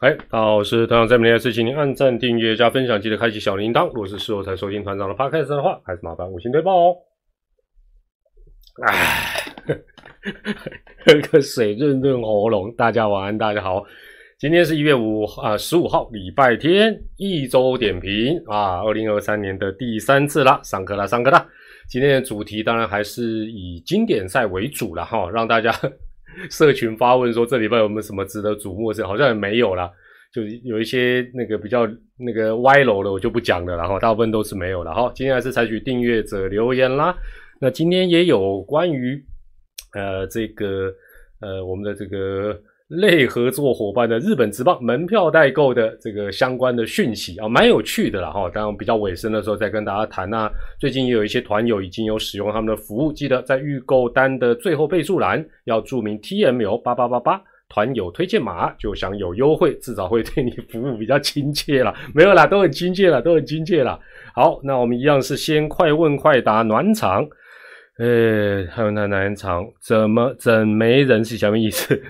哎，大家好，我是团长，在明天的事情，您按赞、订阅、加分享，记得开启小铃铛。如果是事后才收听团长的 podcast 的话，还是麻烦五星推爆哦。哎，喝个水润润喉咙。大家晚安，大家好。今天是一月五啊十五号，礼拜天，一周点评啊，二零二三年的第三次啦，上课啦，上课啦。今天的主题当然还是以经典赛为主了哈，让大家。社群发问说：“这礼拜有没有什么值得瞩目的事？好像也没有啦，就有一些那个比较那个歪楼的，我就不讲了。然后大部分都是没有了。好，今天还是采取订阅者留言啦。那今天也有关于呃这个呃我们的这个。”类合作伙伴的日本职棒门票代购的这个相关的讯息啊，蛮有趣的啦哈。当然比较尾声的时候再跟大家谈啊。最近也有一些团友已经有使用他们的服务，记得在预购单的最后备注栏要注明 T M L 八八八八团友推荐码，就享有优惠，至少会对你服务比较亲切啦。没有啦，都很亲切啦，都很亲切啦。好，那我们一样是先快问快答暖场。呃，还有那南场怎么怎没人是什么意思？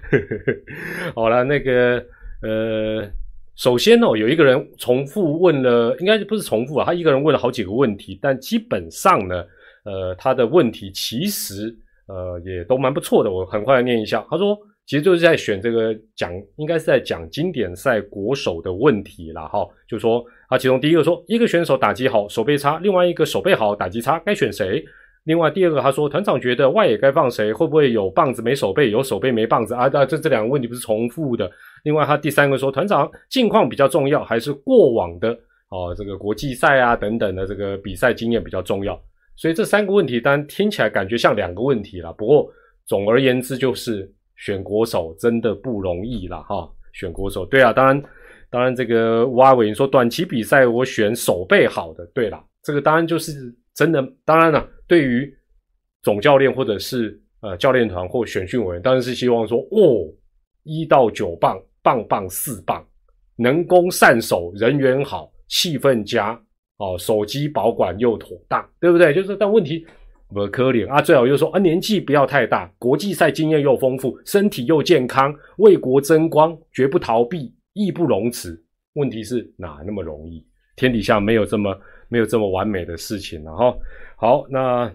好了，那个呃，首先哦，有一个人重复问了，应该不是重复啊，他一个人问了好几个问题，但基本上呢，呃，他的问题其实呃也都蛮不错的，我很快念一下。他说，其实就是在选这个讲，应该是在讲经典赛国手的问题啦，哈，就说啊其中第一个说，一个选手打击好，手背差，另外一个手背好，打击差，该选谁？另外第二个，他说团长觉得外野该放谁？会不会有棒子没手背，有手背没棒子啊？啊，这这两个问题不是重复的。另外他第三个说，团长近况比较重要，还是过往的哦这个国际赛啊等等的这个比赛经验比较重要？所以这三个问题，当然听起来感觉像两个问题了。不过总而言之，就是选国手真的不容易了哈。选国手，对啊，当然当然这个吴阿伟说短期比赛我选手背好的，对了，这个当然就是真的，当然了。对于总教练或者是呃教练团或选训委员，当然是希望说哦，一到九棒，棒棒四棒，能攻善守，人缘好，气氛佳，哦，手机保管又妥当，对不对？就是但问题不可怜啊，最好就是说啊，年纪不要太大，国际赛经验又丰富，身体又健康，为国争光，绝不逃避，义不容辞。问题是哪那么容易？天底下没有这么没有这么完美的事情了哈。好，那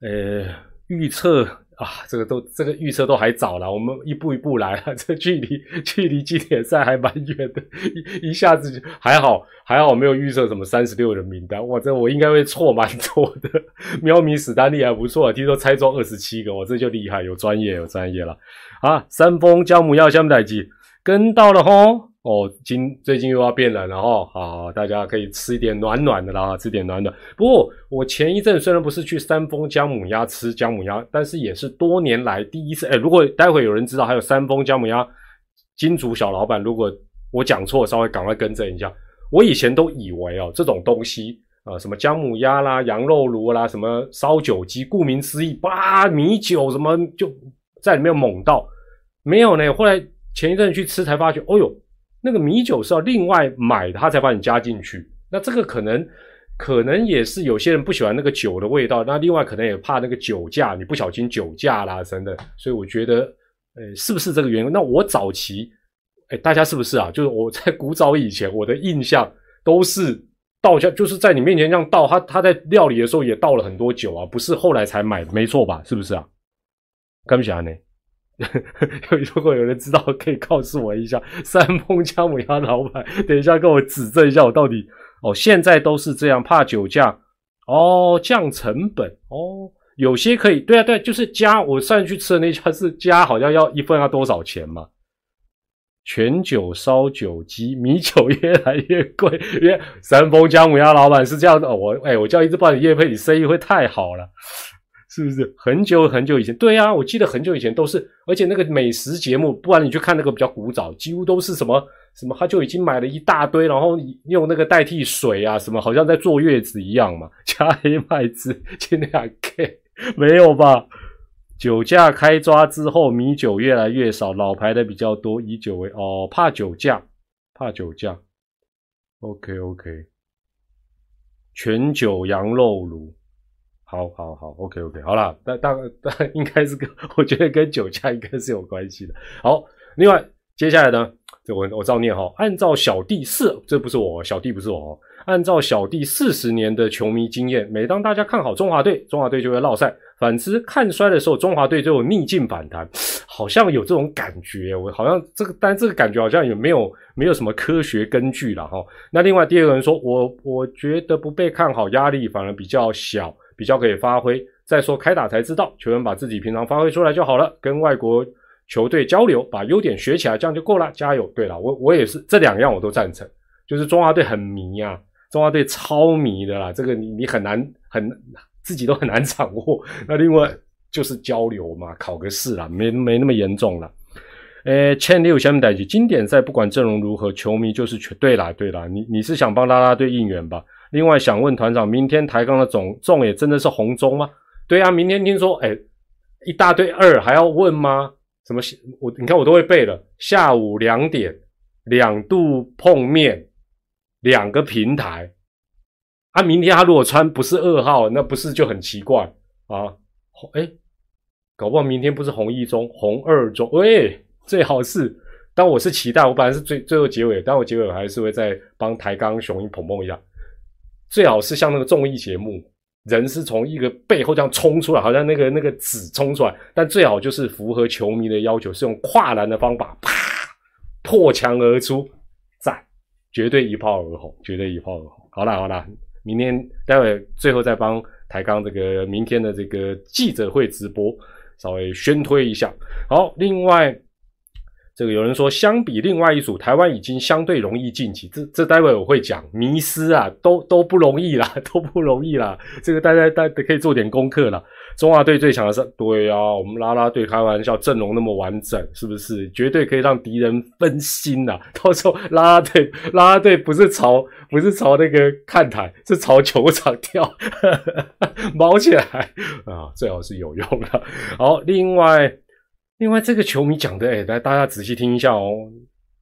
呃，预测啊，这个都这个预测都还早了，我们一步一步来啊，这距离距离经典赛还蛮远的，一一下子就还好还好没有预测什么三十六人名单，哇，这我应该会错蛮多的。喵咪史丹利还不错，听说猜中二十七个，我这就厉害，有专业有专业了啊！三峰姜母鸭下面代机跟到了吼。哦，今最近又要变冷了哦，好，大家可以吃一点暖暖的啦，吃点暖暖。不过我前一阵虽然不是去三丰姜母鸭吃姜母鸭，但是也是多年来第一次。哎，如果待会有人知道还有三丰姜母鸭金主小老板，如果我讲错，稍微赶快更正一下。我以前都以为哦，这种东西啊，什么姜母鸭啦、羊肉炉啦、什么烧酒鸡，顾名思义，哇，米酒什么就在里面猛倒，没有呢。后来前一阵去吃才发觉，哦呦。那个米酒是要另外买，他才把你加进去。那这个可能，可能也是有些人不喜欢那个酒的味道。那另外可能也怕那个酒驾，你不小心酒驾啦，真的。所以我觉得，呃，是不是这个原因？那我早期，哎，大家是不是啊？就是我在古早以前，我的印象都是倒下，就是在你面前这样倒。他他在料理的时候也倒了很多酒啊，不是后来才买，没错吧？是不是啊？干不起来呢？如果有人知道，可以告诉我一下。三丰姜母鸭老板，等一下跟我指正一下，我到底哦，现在都是这样，怕酒驾哦，降成本哦，有些可以，对啊，对，就是加。我上次去吃的那家是加，好像要一份要多少钱嘛？全酒烧酒鸡，米酒越来越贵，因为三丰姜母鸭老板是这样的。我哎，我叫一直帮你叶配，你生意会太好了。是不是很久很久以前？对呀，我记得很久以前都是，而且那个美食节目，不然你去看那个比较古早，几乎都是什么什么，他就已经买了一大堆，然后用那个代替水啊，什么好像在坐月子一样嘛，加黑麦汁，尽量 K，没有吧？酒驾开抓之后，米酒越来越少，老牌的比较多，以酒为哦，怕酒驾，怕酒驾。OK OK，全酒羊肉炉。好好好，OK OK，好了，但大 但应该是跟我觉得跟酒驾应该是有关系的。好，另外接下来呢，这我我照念哈，按照小弟四，这不是我小弟不是我，哦按照小弟四十年的球迷经验，每当大家看好中华队，中华队就会落赛；反之看衰的时候，中华队就有逆境反弹。好像有这种感觉，我好像这个，但这个感觉好像也没有没有什么科学根据了哈。那另外第二个人说，我我觉得不被看好，压力反而比较小，比较可以发挥。再说开打才知道，球员把自己平常发挥出来就好了，跟外国球队交流，把优点学起来，这样就够了。加油！对了，我我也是这两样我都赞成，就是中华队很迷啊，中华队超迷的啦，这个你你很难很自己都很难掌握。那另外。就是交流嘛，考个试啦，没没那么严重了。诶，千六下面带起经典赛，不管阵容如何，球迷就是全对啦，对啦。你你是想帮拉拉队应援吧？另外想问团长，明天抬杠的总重也真的是红中吗？对啊，明天听说诶一大堆二还要问吗？什么我你看我都会背了。下午两点两度碰面，两个平台。啊，明天他如果穿不是二号，那不是就很奇怪啊？诶搞不好明天不是红一中，红二中，喂，最好是。但我是期待，我本来是最最后结尾，但我结尾还是会再帮抬杠雄鹰捧捧一下。最好是像那个综艺节目，人是从一个背后这样冲出来，好像那个那个纸冲出来。但最好就是符合球迷的要求，是用跨栏的方法，啪，破墙而出，赞，绝对一炮而红，绝对一炮而红。好了好了，明天待会最后再帮抬杠这个明天的这个记者会直播。稍微宣推一下，好，另外这个有人说，相比另外一组，台湾已经相对容易晋级。这这待会我会讲，迷失啊，都都不容易啦，都不容易啦。这个大家大家可以做点功课了。中华队最强的是，对啊，我们拉拉队开玩笑，阵容那么完整，是不是？绝对可以让敌人分心呐。到时候拉拉队拉拉队不是朝不是朝那个看台，是朝球场跳，毛起来啊，最好是有用的。好，另外另外这个球迷讲的，哎，来大家仔细听一下哦。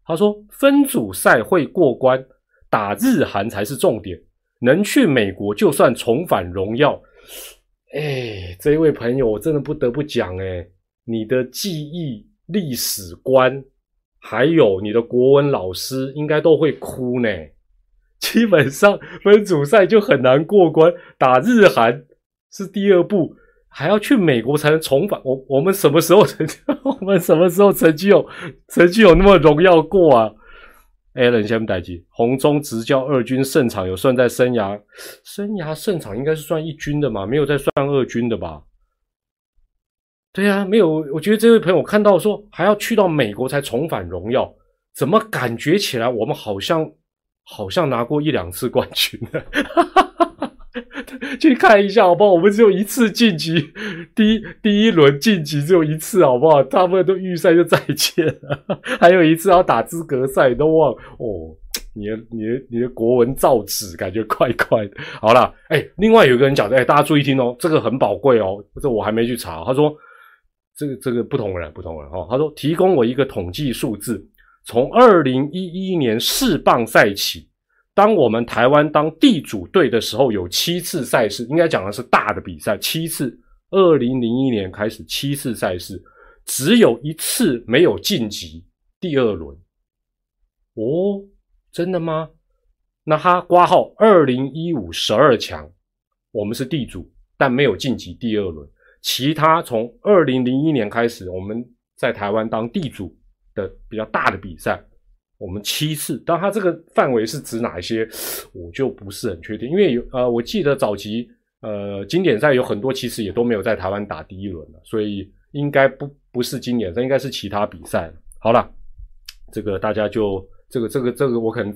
他说分组赛会过关，打日韩才是重点，能去美国就算重返荣耀。哎，这一位朋友，我真的不得不讲，哎，你的记忆、历史观，还有你的国文老师，应该都会哭呢。基本上分组赛就很难过关，打日韩是第二步，还要去美国才能重返。我我们什么时候成？我们什么时候曾经有曾经有那么荣耀过啊？Allen 先不待机，红中执教二军胜场有算在生涯生涯胜场应该是算一军的嘛，没有在算二军的吧？对呀，没有。我觉得这位朋友看到说还要去到美国才重返荣耀，怎么感觉起来我们好像好像拿过一两次冠军呢？去看一下好不好？我们只有一次晋级，第一第一轮晋级只有一次好不好？大部分都预赛就再见了，还有一次要打资格赛都忘哦。你的你的你的国文造纸感觉怪怪的。好了，哎，另外有一个人讲的，哎，大家注意听哦，这个很宝贵哦，这我还没去查。他说这个这个不同人不同人哦，他说提供我一个统计数字，从二零一一年世棒赛起。当我们台湾当地主队的时候，有七次赛事，应该讲的是大的比赛，七次。二零零一年开始七次赛事，只有一次没有晋级第二轮。哦，真的吗？那他挂号二零一五十二强，我们是地主，但没有晋级第二轮。其他从二零零一年开始，我们在台湾当地主的比较大的比赛。我们七次，但它这个范围是指哪一些，我就不是很确定，因为有呃，我记得早期呃经典赛有很多其实也都没有在台湾打第一轮的，所以应该不不是经典赛，应该是其他比赛。好了，这个大家就这个这个这个我可能，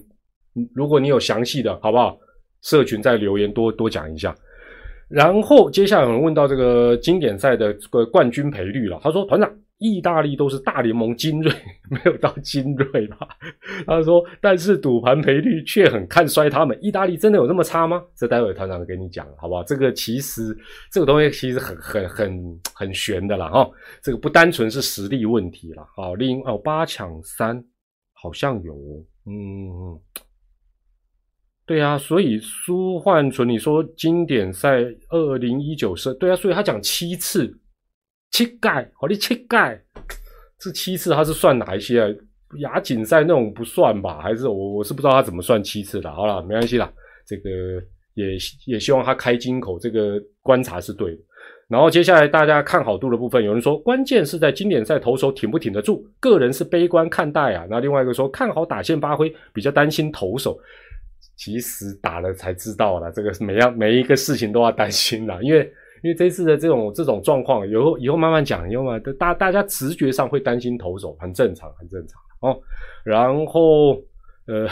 如果你有详细的，好不好？社群在留言多多讲一下。然后接下来有人问到这个经典赛的这个冠军赔率了，他说团长。意大利都是大联盟精锐，没有到精锐吧？他说，但是赌盘赔率却很看衰他们。意大利真的有那么差吗？这待会团长给你讲，好不好？这个其实这个东西其实很很很很悬的啦，哈。这个不单纯是实力问题了，好，另哦八抢三好像有，嗯，对啊，所以苏焕纯，你说经典赛二零一九是，对啊，所以他讲七次，七盖，好你七盖，这七次他是算哪一些啊？亚锦赛那种不算吧？还是我我是不知道他怎么算七次的。好了，没关系啦，这个也也希望他开金口，这个观察是对的。然后接下来大家看好度的部分，有人说关键是在经典赛投手挺不挺得住，个人是悲观看待啊。那另外一个说看好打线发挥，比较担心投手。其实打了才知道了，这个每样每一个事情都要担心啦，因为因为这次的这种这种状况，以后以后慢慢讲，以后嘛，大大家直觉上会担心投手，很正常，很正常哦。然后呃，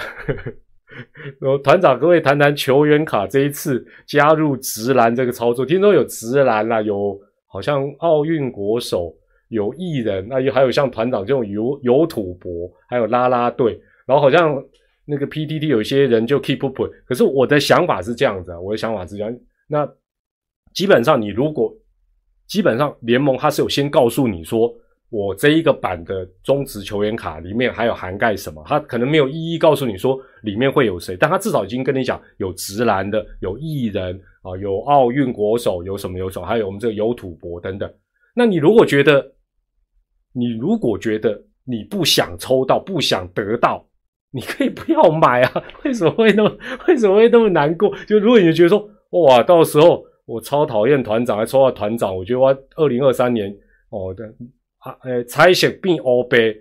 团长各位谈谈球员卡这一次加入直男这个操作，听说有直男啦，有好像奥运国手，有艺人，那又还有像团长这种有有土博，还有拉拉队，然后好像。那个 PTT 有些人就 keep up，可是我的想法是这样子啊，我的想法是这样，那基本上你如果基本上联盟它是有先告诉你说，我这一个版的中职球员卡里面还有涵盖什么，他可能没有一一告诉你说里面会有谁，但他至少已经跟你讲有直男的，有艺人啊，有奥运国手，有什么有什么，还有我们这个有土博等等。那你如果觉得，你如果觉得你不想抽到，不想得到。你可以不要买啊？为什么会那么为什么会那么难过？就如果你觉得说哇，到时候我超讨厌团长，还抽到团长，我觉得我二零二三年哦的啊，呃，彩色变欧杯，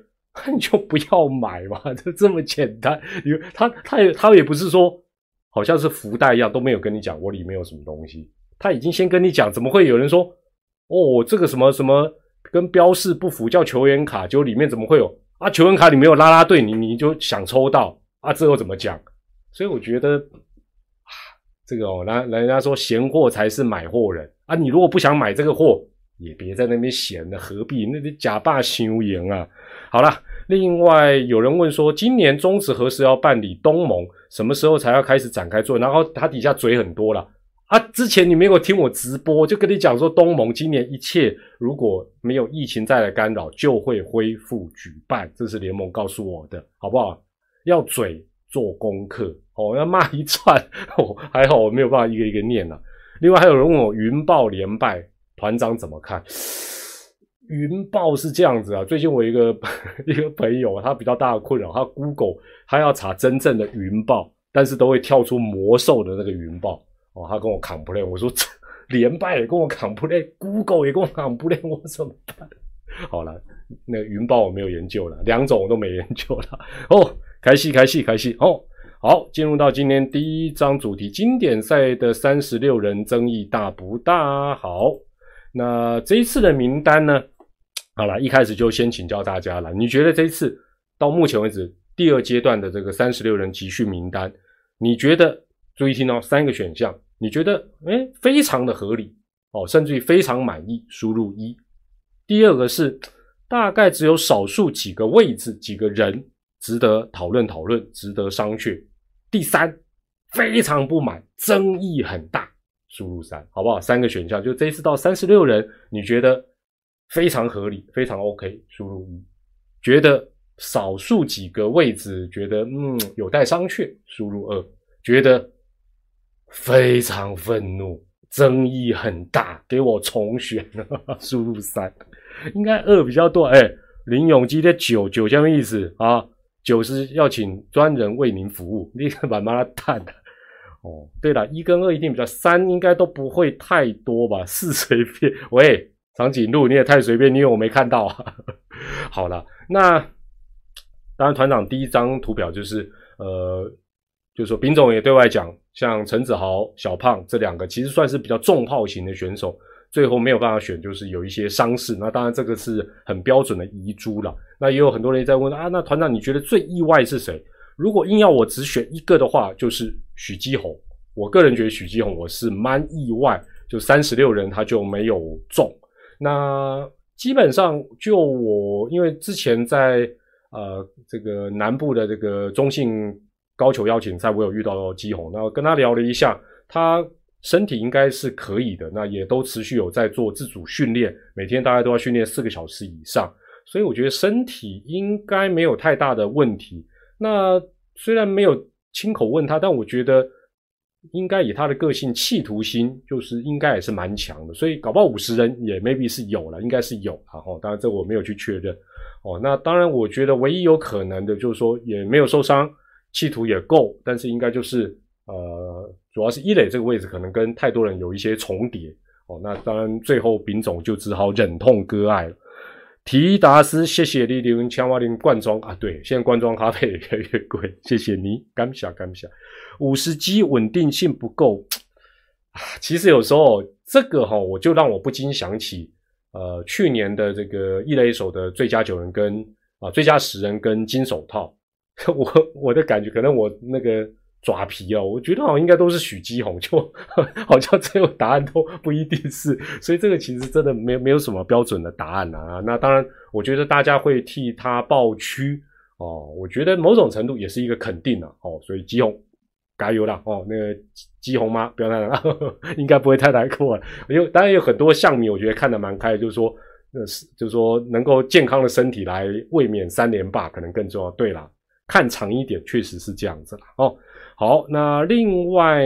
那 你就不要买嘛，就这么简单。因为他他也他也不是说好像是福袋一样，都没有跟你讲我里面有什么东西，他已经先跟你讲，怎么会有人说哦这个什么什么跟标示不符叫球员卡，就里面怎么会有？啊，球员卡里没有拉拉队，你你就想抽到啊？这又怎么讲？所以我觉得，这个哦，人人家说闲货才是买货人啊。你如果不想买这个货，也别在那边闲了，何必？那得假扮修颜啊。好了，另外有人问说，今年中止何时要办理东盟？什么时候才要开始展开做？然后他底下嘴很多了。啊！之前你没有听我直播，就跟你讲说，东盟今年一切如果没有疫情再来干扰，就会恢复举办。这是联盟告诉我的，好不好？要嘴做功课哦，要骂一串哦，还好我没有办法一个一个念了。另外还有人问我云豹连败团长怎么看？云豹是这样子啊，最近我一个 一个朋友，他比较大的困扰，他 Google 他要查真正的云豹，但是都会跳出魔兽的那个云豹。哦，他跟我扛不练，我说 连败也跟我扛不练，Google 也跟我扛不练，我怎么办？好了，那云豹我没有研究了，两种我都没研究了。哦，开戏开戏开戏哦，好，进入到今天第一章主题，经典赛的三十六人争议大不大？好，那这一次的名单呢？好了，一开始就先请教大家了，你觉得这一次到目前为止第二阶段的这个三十六人集训名单，你觉得？注意听哦，三个选项，你觉得哎非常的合理哦，甚至于非常满意，输入一。第二个是大概只有少数几个位置、几个人值得讨论讨论，值得商榷。第三非常不满，争议很大，输入三，好不好？三个选项，就这一次到三十六人，你觉得非常合理，非常 OK，输入一。觉得少数几个位置，觉得嗯有待商榷，输入二。觉得。非常愤怒，争议很大，给我重选，输入三，应该二比较多。哎，林永基的九九什么意思啊？九是要请专人为您服务，你把妈蛋的。哦，对了，一跟二一定比较，三应该都不会太多吧？四随便。喂，长颈鹿你也太随便，你以为我没看到啊？好了，那当然，团长第一张图表就是呃。就是说，丙总也对外讲，像陈子豪、小胖这两个，其实算是比较重炮型的选手，最后没有办法选，就是有一些伤势。那当然，这个是很标准的遗珠了。那也有很多人在问啊，那团长你觉得最意外是谁？如果硬要我只选一个的话，就是许基宏。我个人觉得许基宏我是蛮意外，就三十六人他就没有中。那基本上就我，因为之前在呃这个南部的这个中信。高球邀请赛，我有遇到基宏，那跟他聊了一下，他身体应该是可以的，那也都持续有在做自主训练，每天大概都要训练四个小时以上，所以我觉得身体应该没有太大的问题。那虽然没有亲口问他，但我觉得应该以他的个性，企图心就是应该也是蛮强的，所以搞不好五十人也 maybe 是有了，应该是有，然后当然这我没有去确认哦。那当然，我觉得唯一有可能的就是说也没有受伤，企图也够，但是应该就是呃，主要是一垒这个位置可能跟太多人有一些重叠哦。那当然最后丙总就只好忍痛割爱了。提达斯，谢谢你留千瓦林罐装啊！对，现在罐装咖啡也越来越贵，谢谢你，感谢感谢。五十 G 稳定性不够啊！其实有时候这个哈，我就让我不禁想起，呃，去年的这个一雷手的最佳九人跟啊最佳十人跟金手套，我我的感觉可能我那个。爪皮哦，我觉得好像应该都是许基宏，就 好像最后答案都不一定是，所以这个其实真的没没有什么标准的答案啊。那当然，我觉得大家会替他抱屈哦，我觉得某种程度也是一个肯定了哦。所以基宏加油啦哦，那个基宏妈不要太难，应该不会太难过了。因为当然有很多项迷，我觉得看得蛮开，就是说，那是就是说能够健康的身体来卫冕三连霸可能更重要。对啦，看长一点，确实是这样子了哦。好，那另外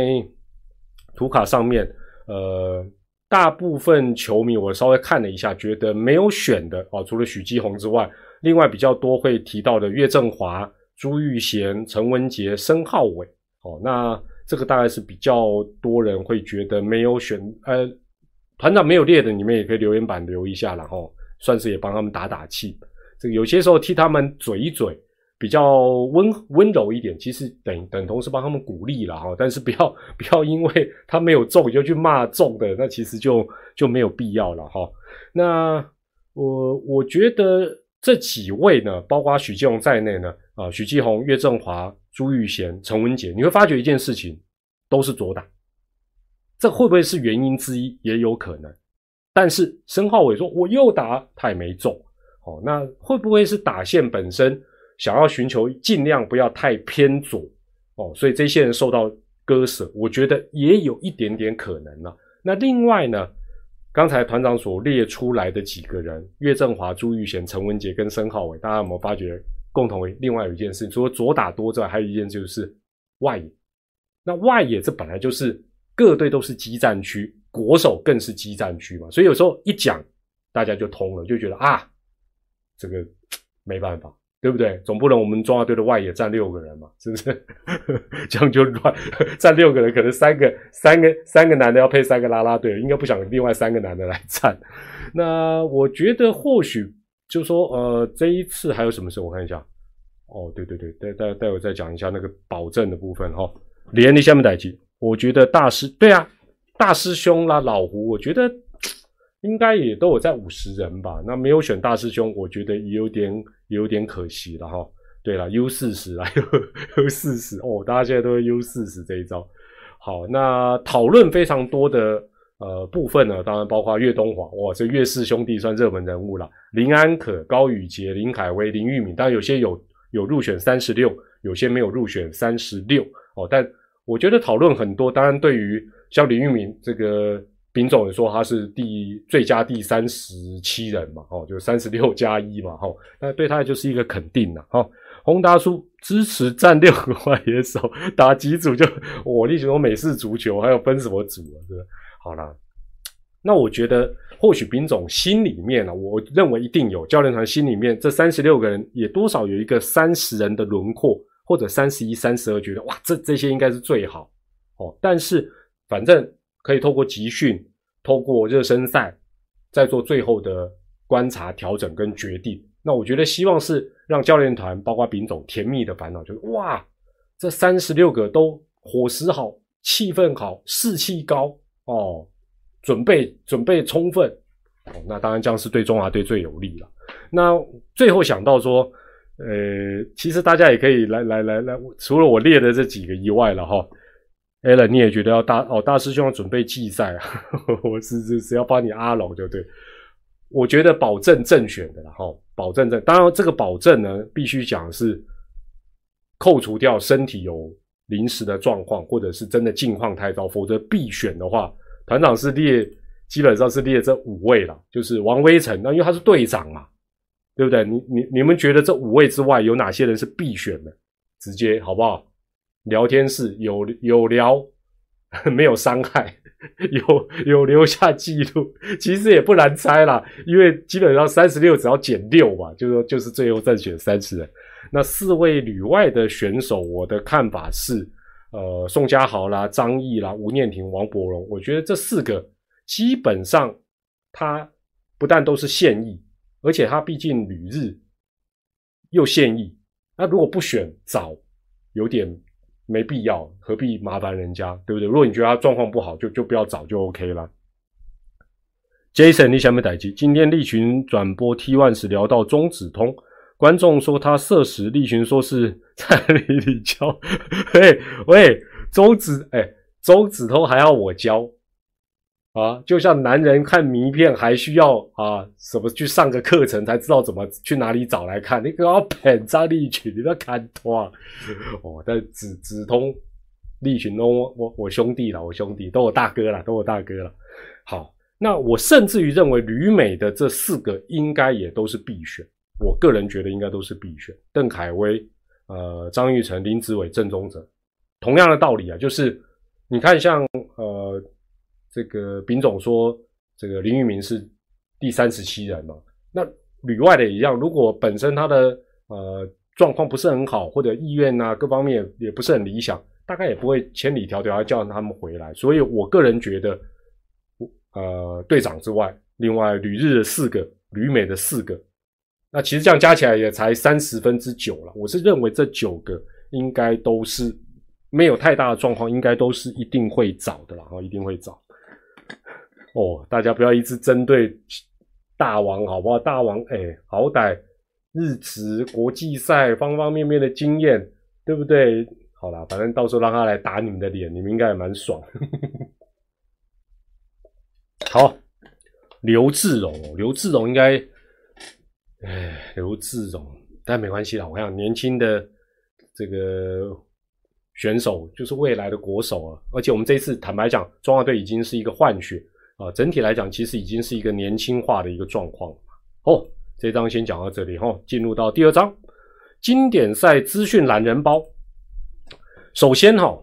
图卡上面，呃，大部分球迷我稍微看了一下，觉得没有选的哦，除了许继宏之外，另外比较多会提到的岳振华、朱玉贤、陈文杰、申浩伟，哦，那这个大概是比较多人会觉得没有选，呃，团长没有列的，你们也可以留言板留一下，然后算是也帮他们打打气，这个有些时候替他们嘴一嘴。比较温温柔一点，其实等等同是帮他们鼓励了哈，但是不要不要因为他没有中就去骂中的，那其实就就没有必要了哈。那我我觉得这几位呢，包括许继宏在内呢，啊，许继宏、岳振华、朱玉贤、陈文杰，你会发觉一件事情，都是左打，这会不会是原因之一？也有可能。但是申浩伟说我右打，他也没中，哦，那会不会是打线本身？想要寻求尽量不要太偏左哦，所以这些人受到割舍，我觉得也有一点点可能了。那另外呢，刚才团长所列出来的几个人，岳振华、朱玉贤、陈文杰跟申浩伟，大家有没有发觉共同？另外有一件事，除了左打多之外，还有一件就是外野。那外野这本来就是各队都是激战区，国手更是激战区嘛，所以有时候一讲大家就通了，就觉得啊，这个没办法。对不对？总不能我们中华队的外野站六个人嘛，是不是？这样就乱，站六个人，可能三个、三个、三个男的要配三个拉拉队，应该不想另外三个男的来站。那我觉得或许就说，呃，这一次还有什么事？我看一下。哦，对对对，待待待会再讲一下那个保证的部分哈。连你下面代记，我觉得大师对啊，大师兄啦，老胡，我觉得。应该也都有在五十人吧，那没有选大师兄，我觉得也有点有点可惜了哈。对了，U 四十啊，U 四十哦，大家现在都是 U 四十这一招。好，那讨论非常多的呃部分呢，当然包括岳东华，哇，这岳氏兄弟算热门人物了。林安可、高宇杰、林凯威、林玉敏，当然有些有有入选三十六，有些没有入选三十六哦。但我觉得讨论很多，当然对于像林玉敏这个。丙总也说他是第最佳第三十七人嘛，哦，就三十六加一嘛，哈，那对他就是一个肯定了，哈。洪达叔支持占六个外野手，打几组就我例如美式足球还有分什么组啊？是好了，那我觉得或许丙总心里面呢，我认为一定有教练团心里面这三十六个人也多少有一个三十人的轮廓，或者三十一、三十二，觉得哇，这这些应该是最好哦。但是反正。可以透过集训，透过热身赛，再做最后的观察、调整跟决定。那我觉得希望是让教练团，包括丙总，甜蜜的烦恼就是哇，这三十六个都伙食好、气氛好、士气高哦，准备准备充分哦。那当然这样是对中华队最有利了。那最后想到说，呃，其实大家也可以来来来来，除了我列的这几个以外了哈。L 你也觉得要大哦？大师兄要准备季赛啊？我是是是要帮你阿龙，就对。我觉得保证正选的了哈，保证正。当然，这个保证呢，必须讲是扣除掉身体有临时的状况，或者是真的境况太糟，否则必选的话，团长是列基本上是列这五位了，就是王威成，那因为他是队长嘛，对不对？你你你们觉得这五位之外有哪些人是必选的？直接好不好？聊天室有有聊，没有伤害，有有留下记录，其实也不难猜啦，因为基本上三十六只要减六嘛，就说就是最后再选三十人。那四位旅外的选手，我的看法是，呃，宋家豪啦、张毅啦、吴念庭、王柏荣，我觉得这四个基本上他不但都是现役，而且他毕竟旅日又现役，那如果不选早，有点没必要，何必麻烦人家，对不对？如果你觉得他状况不好，就就不要找就 OK 了。Jason，你想不想打击？今天立群转播 T One 时聊到中子通。观众说他色时，立群说是在里里教。喂喂，中子哎，中子通还要我教啊？就像男人看名片还需要啊什么去上个课程才知道怎么去哪里找来看？你给我捧张立群，你要看多啊！哦，但子子通、立群都我我兄弟了，我兄弟都我大哥了，都我大哥了。好，那我甚至于认为旅美的这四个应该也都是必选。我个人觉得应该都是必选，邓凯威、呃张玉成、林子伟、郑宗哲，同样的道理啊，就是你看像呃这个丙总说这个林玉明是第三十七人嘛，那旅外的也一样，如果本身他的呃状况不是很好，或者意愿啊各方面也不是很理想，大概也不会千里迢迢要叫他们回来，所以我个人觉得，呃队长之外，另外旅日的四个，旅美的四个。那其实这样加起来也才三十分之九了。我是认为这九个应该都是没有太大的状况，应该都是一定会找的了，然后一定会找。哦，大家不要一直针对大王好不好？大王，哎，好歹日职国际赛方方面面的经验，对不对？好了，反正到时候让他来打你们的脸，你们应该也蛮爽。好，刘志荣，刘志荣应该。哎，刘志荣，但没关系啦。我想年轻的这个选手就是未来的国手啊。而且我们这次坦白讲，中华队已经是一个换血啊。整体来讲，其实已经是一个年轻化的一个状况。哦，这张先讲到这里哈，进入到第二章，经典赛资讯懒人包。首先哈，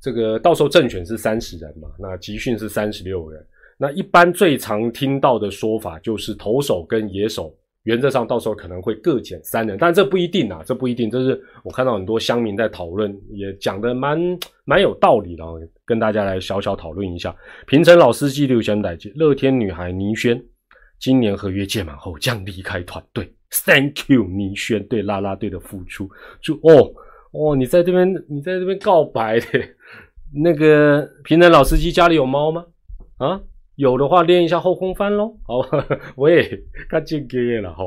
这个到时候正选是三十人嘛，那集训是三十六人。那一般最常听到的说法就是投手跟野手。原则上，到时候可能会各减三人，但这不一定啊，这不一定。这是我看到很多乡民在讨论，也讲的蛮蛮有道理的，跟大家来小小讨论一下。平成老司机刘翔代记，乐天女孩倪轩，今年合约届满后将离开团队。Thank you，倪轩对啦啦队的付出。就哦哦，你在这边，你在这边告白的，那个平成老司机家里有猫吗？啊？有的话练一下后空翻喽，好，我也看见给了哈。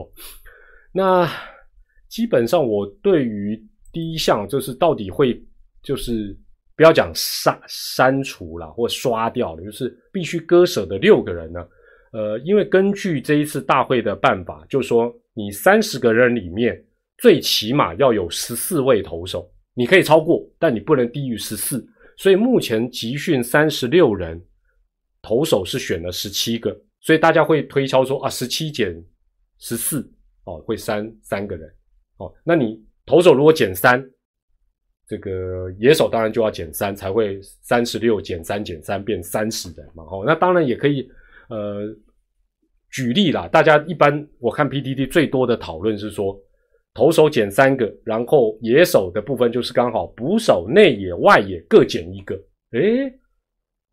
那基本上我对于第一项就是到底会就是不要讲删删除了或刷掉了，就是必须割舍的六个人呢。呃，因为根据这一次大会的办法，就说你三十个人里面最起码要有十四位投手，你可以超过，但你不能低于十四。所以目前集训三十六人。投手是选了十七个，所以大家会推敲说啊，十七减十四哦，会删三个人哦。那你投手如果减三，这个野手当然就要减三，才会三十六减三减三变三十人嘛。哦，那当然也可以呃举例啦。大家一般我看 PTT 最多的讨论是说，投手减三个，然后野手的部分就是刚好捕手、内野、外野各减一个，诶。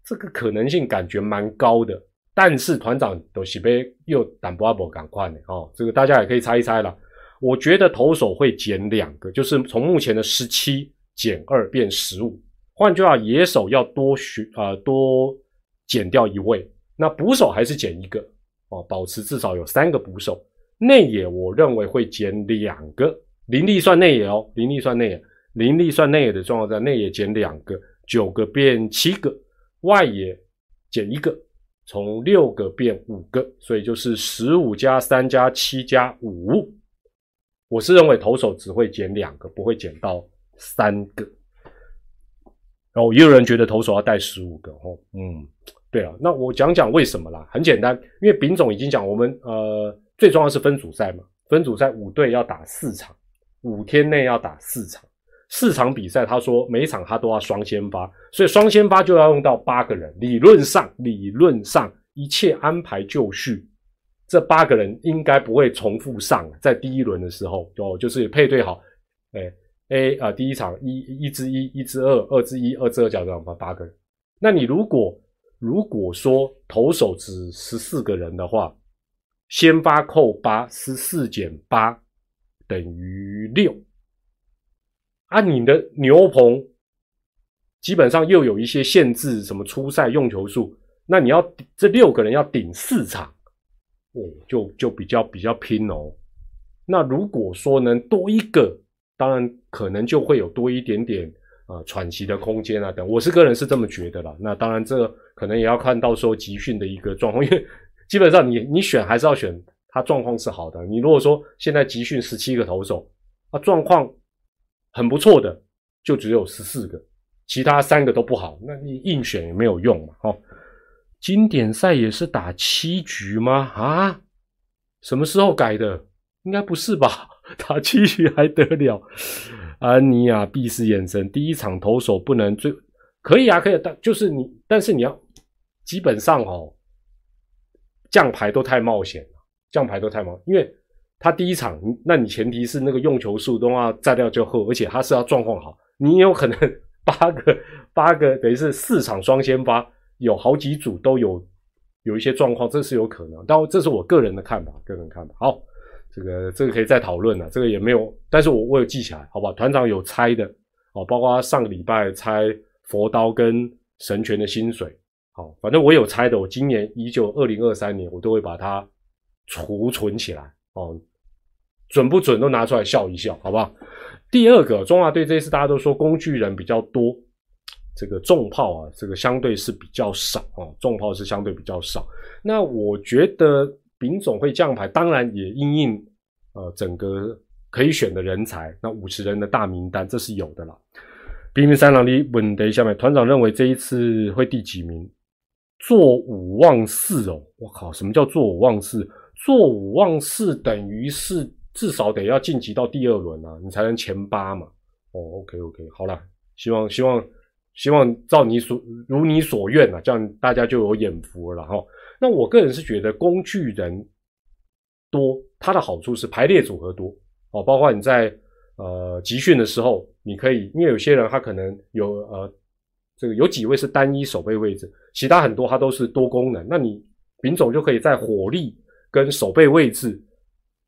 这个可能性感觉蛮高的，但是团长都是被又胆不阿伯赶快的哦，这个大家也可以猜一猜了。我觉得投手会减两个，就是从目前的十七减二变十五。换句话，野手要多学啊多减掉一位，那捕手还是减一个哦，保持至少有三个捕手。内野我认为会减两个，林立算内野哦，林立算内野，林立算内野的状况在内野减两个，九个变七个。外野减一个，从六个变五个，所以就是十五加三加七加五。我是认为投手只会减两个，不会减到三个。然后也有人觉得投手要带十五个。哦，嗯，对啊，那我讲讲为什么啦。很简单，因为丙总已经讲，我们呃最重要是分组赛嘛，分组赛五队要打四场，五天内要打四场。四场比赛，他说每一场他都要双先发，所以双先发就要用到八个人。理论上，理论上一切安排就绪，这八个人应该不会重复上，在第一轮的时候哦，就是配对好，哎 A 啊，第一场一一支一，一支二，二支一，二支二，这样八八个人。那你如果如果说投手只十四个人的话，先发扣八，十四减八等于六。啊你的牛棚，基本上又有一些限制，什么初赛用球数，那你要这六个人要顶四场，哦，就就比较比较拼哦。那如果说能多一个，当然可能就会有多一点点啊喘息的空间啊等。我是个人是这么觉得啦。那当然这可能也要看到说集训的一个状况，因为 基本上你你选还是要选他状况是好的。你如果说现在集训十七个投手，啊状况。很不错的，就只有十四个，其他三个都不好，那你硬选也没有用嘛。哦，经典赛也是打七局吗？啊，什么时候改的？应该不是吧？打七局还得了？安妮亚闭视眼神，第一场投手不能最可以啊，可以，但就是你，但是你要基本上哦，降牌都太冒险了，降牌都太冒，因为。他第一场，那你前提是那个用球数都要炸掉就后，而且他是要状况好，你有可能 八个八个等于是四场双先发，有好几组都有有一些状况，这是有可能。但这是我个人的看法，个人看法。好，这个这个可以再讨论了，这个也没有，但是我我有记起来，好吧？团长有猜的，哦，包括他上个礼拜猜佛刀跟神拳的薪水，好，反正我有猜的，我今年依旧二零二三年我都会把它储存起来，哦。准不准都拿出来笑一笑，好不好？第二个，中华队这一次大家都说工具人比较多，这个重炮啊，这个相对是比较少啊，重炮是相对比较少。那我觉得丙总会降牌，当然也因应呃整个可以选的人才，那五十人的大名单这是有的啦。兵兵三郎的问题下面，团长认为这一次会第几名？坐五望四哦，我靠，什么叫坐五望四？坐五望四等于是。至少得要晋级到第二轮啊，你才能前八嘛。哦，OK OK，好了，希望希望希望照你所如你所愿啊，这样大家就有眼福了哈。那我个人是觉得工具人多，它的好处是排列组合多哦，包括你在呃集训的时候，你可以，因为有些人他可能有呃这个有几位是单一守备位置，其他很多他都是多功能，那你丙总就可以在火力跟守备位置。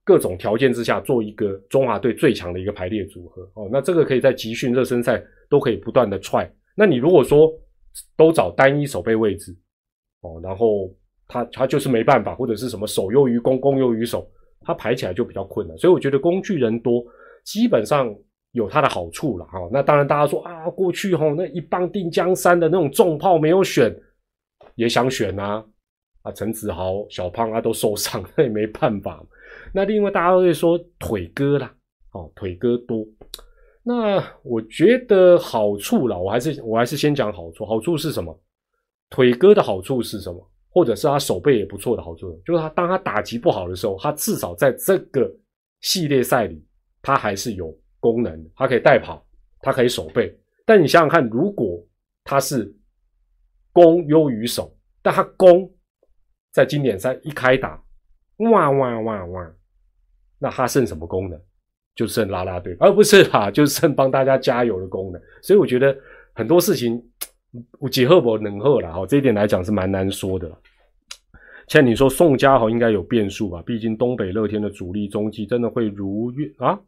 各种条件之下做一个中华队最强的一个排列组合哦，那这个可以在集训、热身赛都可以不断的踹。那你如果说都找单一守备位置哦，然后他他就是没办法，或者是什么守优于攻、攻优于守，他排起来就比较困难。所以我觉得工具人多，基本上有它的好处了哈。那当然大家说啊，过去吼那一棒定江山的那种重炮没有选，也想选啊啊，陈子豪、小胖啊都受伤，那也没办法。那另外大家都会说腿哥啦，哦，腿哥多。那我觉得好处啦，我还是我还是先讲好处。好处是什么？腿哥的好处是什么？或者是他手背也不错的好处，就是他当他打击不好的时候，他至少在这个系列赛里，他还是有功能，他可以带跑，他可以守备。但你想想看，如果他是攻优于守，但他攻在经典赛一开打，哇哇哇哇！那他剩什么功能？就剩拉拉队，而不是哈，就剩帮大家加油的功能。所以我觉得很多事情，几赫伯能赫了哈，这一点来讲是蛮难说的。像你说宋家豪应该有变数吧？毕竟东北乐天的主力中继真的会如愿啊？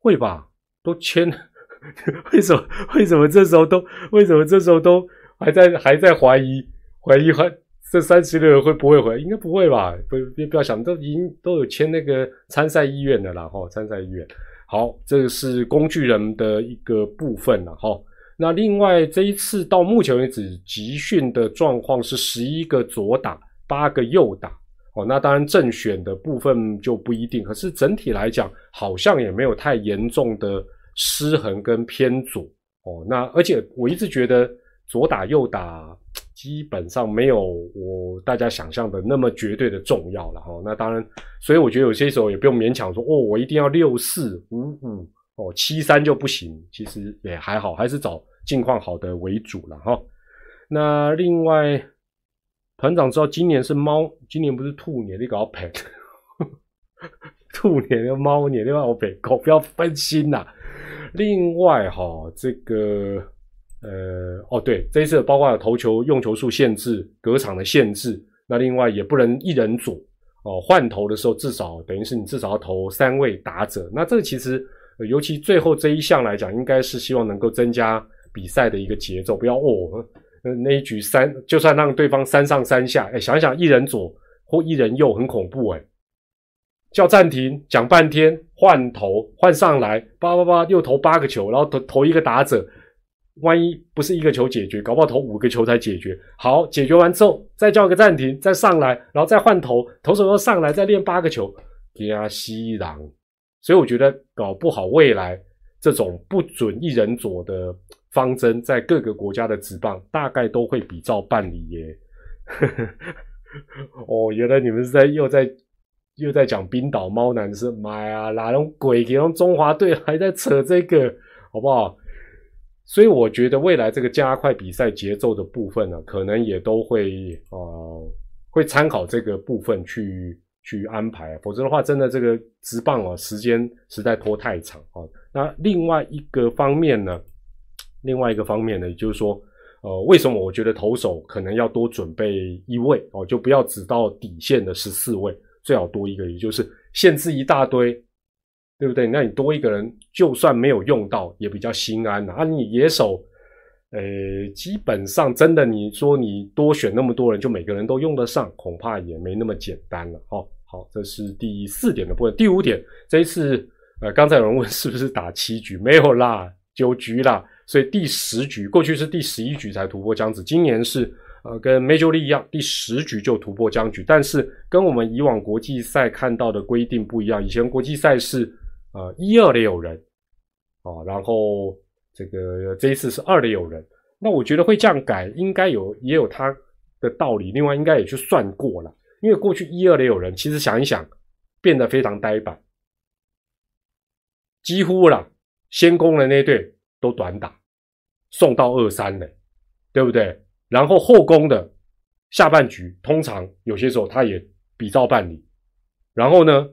会吧？都签，为什么？为什么这时候都？为什么这时候都还在还在怀疑？怀疑还？这三十六人会不会回？应该不会吧？不，不要想，都已经都有签那个参赛意愿的了哈。参赛意愿，好，这个是工具人的一个部分了哈。那另外这一次到目前为止集训的状况是十一个左打，八个右打。哦，那当然正选的部分就不一定，可是整体来讲好像也没有太严重的失衡跟偏左。哦，那而且我一直觉得左打右打。基本上没有我大家想象的那么绝对的重要了哈。那当然，所以我觉得有些时候也不用勉强说哦，我一定要六四五五哦，七三就不行，其实也还好，还是找近况好的为主了哈。那另外，团长知道今年是猫，今年不是兔年，你搞赔。兔年跟猫年，另外我别搞，不要分心呐。另外哈，这个呃，哦对，这一次包括投球用球数限制、隔场的限制，那另外也不能一人左哦，换投的时候至少等于是你至少要投三位打者。那这个其实，尤其最后这一项来讲，应该是希望能够增加比赛的一个节奏，不要哦，那一局三，就算让对方三上三下，哎，想想一人左或一人右很恐怖哎。叫暂停，讲半天，换头换上来，叭叭叭又投八个球，然后投投一个打者，万一不是一个球解决，搞不好投五个球才解决。好，解决完之后再叫个暂停，再上来，然后再换头，投手又上来，再练八个球，加西郎。所以我觉得搞不好未来这种不准一人左的方针，在各个国家的职棒大概都会比照办理耶。哦，原来你们是在又在。又在讲冰岛猫男是妈呀，哪种鬼？给用中华队还在扯这个，好不好？所以我觉得未来这个加快比赛节奏的部分呢，可能也都会呃会参考这个部分去去安排，否则的话，真的这个直棒哦，时间实在拖太长啊。那另外一个方面呢，另外一个方面呢，也就是说，呃，为什么我觉得投手可能要多准备一位哦，就不要只到底线的十四位。最好多一个，也就是限制一大堆，对不对？那你多一个人，就算没有用到，也比较心安啊。你野手，呃，基本上真的，你说你多选那么多人，就每个人都用得上，恐怕也没那么简单了。好，好，这是第四点的部分。第五点，这一次，呃，刚才有人问是不是打七局，没有啦，九局啦。所以第十局，过去是第十一局才突破僵局，今年是。呃，跟 Major League 一样，第十局就突破僵局，但是跟我们以往国际赛看到的规定不一样。以前国际赛是呃一二垒有人啊，然后这个这一次是二垒有人。那我觉得会这样改，应该有也有他的道理。另外，应该也去算过了，因为过去一二垒有人，其实想一想变得非常呆板，几乎了先攻的那队都短打，送到二三了，对不对？然后后攻的下半局，通常有些时候他也比照办理。然后呢，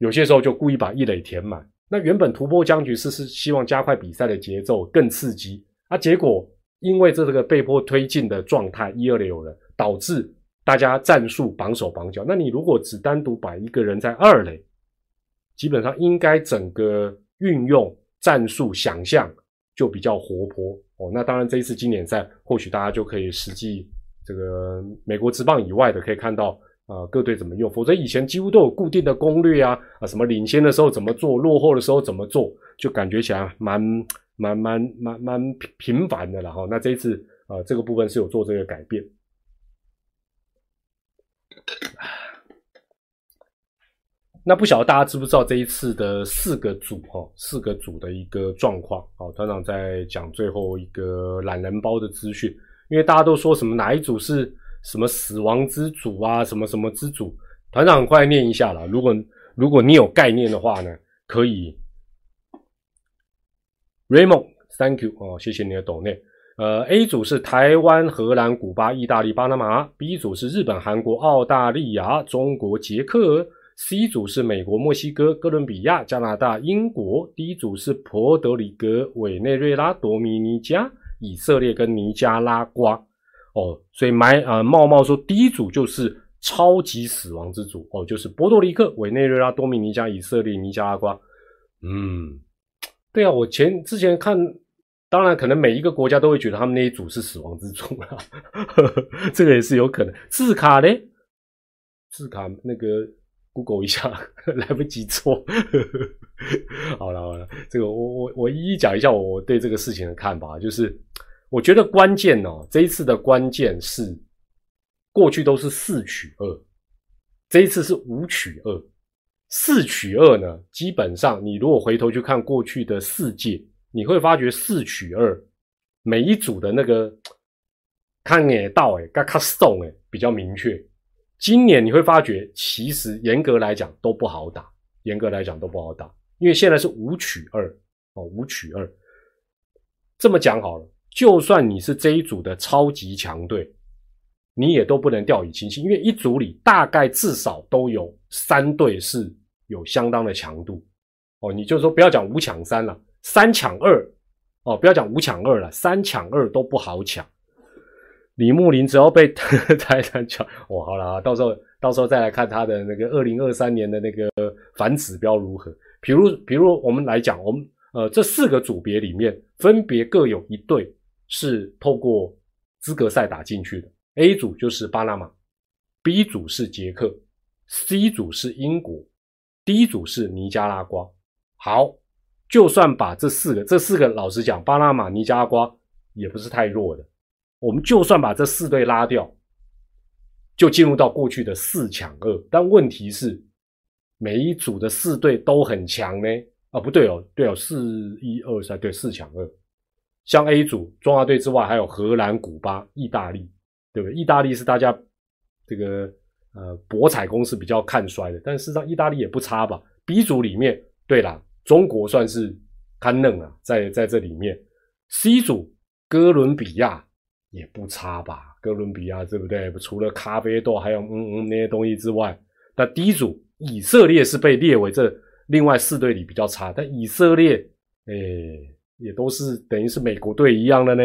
有些时候就故意把一垒填满。那原本突破僵局是是希望加快比赛的节奏，更刺激。啊，结果因为这个被迫推进的状态，一二垒有人，导致大家战术绑手绑脚。那你如果只单独摆一个人在二垒，基本上应该整个运用战术想象就比较活泼。哦，那当然，这一次经典赛或许大家就可以实际这个美国职棒以外的可以看到啊，各队怎么用。否则以前几乎都有固定的攻略啊，啊，什么领先的时候怎么做，落后的时候怎么做，就感觉起来蛮蛮蛮蛮蛮频繁的了哈。那这一次啊，这个部分是有做这个改变。那不晓得大家知不知道这一次的四个组哈，四个组的一个状况。好，团长在讲最后一个懒人包的资讯，因为大家都说什么哪一组是什么死亡之组啊，什么什么之组，团长快念一下了。如果如果你有概念的话呢，可以。Raymond，Thank you 哦，谢谢你的懂内。呃，A 组是台湾、荷兰、古巴、意大利、巴拿马；B 组是日本、韩国、澳大利亚、中国、捷克。C 组是美国、墨西哥、哥伦比亚、加拿大、英国；D 组是波德里格、委内瑞拉、多米尼加、以色列跟尼加拉瓜。哦，所以买啊，茂茂说第一组就是超级死亡之组哦，就是波多黎各、委内瑞拉、多米尼加、以色列、尼加拉瓜。嗯，对啊，我前之前看，当然可能每一个国家都会觉得他们那一组是死亡之组了，这个也是有可能。字卡呢？字卡那个。Google 一下，来不及做。好了好了，这个我我我一一讲一下我对这个事情的看法，就是我觉得关键哦，这一次的关键是过去都是四取二，这一次是五取二。四取二呢，基本上你如果回头去看过去的四届，你会发觉四取二每一组的那个看诶到诶，嘎卡送诶比较明确。今年你会发觉，其实严格来讲都不好打，严格来讲都不好打。因为现在是五取二哦，五取二。这么讲好了，就算你是这一组的超级强队，你也都不能掉以轻心，因为一组里大概至少都有三队是有相当的强度哦。你就说不要讲五抢三了，三抢二哦，不要讲五抢二了，三抢二都不好抢。李慕林只要被 台湾抢，哦，好了啊，到时候到时候再来看他的那个二零二三年的那个反指标如何。比如，比如我们来讲，我们。呃，这四个组别里面，分别各有一队是透过资格赛打进去的。A 组就是巴拿马，B 组是捷克，C 组是英国，D 组是尼加拉瓜。好，就算把这四个，这四个老实讲，巴拿马、尼加拉瓜也不是太弱的。我们就算把这四队拉掉，就进入到过去的四强二。但问题是，每一组的四队都很强呢。啊，不对哦，对哦，四一二三，对，四强二。像 A 组中华队之外，还有荷兰、古巴、意大利，对不对？意大利是大家这个呃博彩公司比较看衰的，但事实上意大利也不差吧？B 组里面，对啦，中国算是堪嫩啊，在在这里面。C 组哥伦比亚也不差吧？哥伦比亚对不对？除了咖啡豆还有嗯嗯那些东西之外，那 D 组以色列是被列为这。另外四队里比较差，但以色列，哎，也都是等于是美国队一样的呢。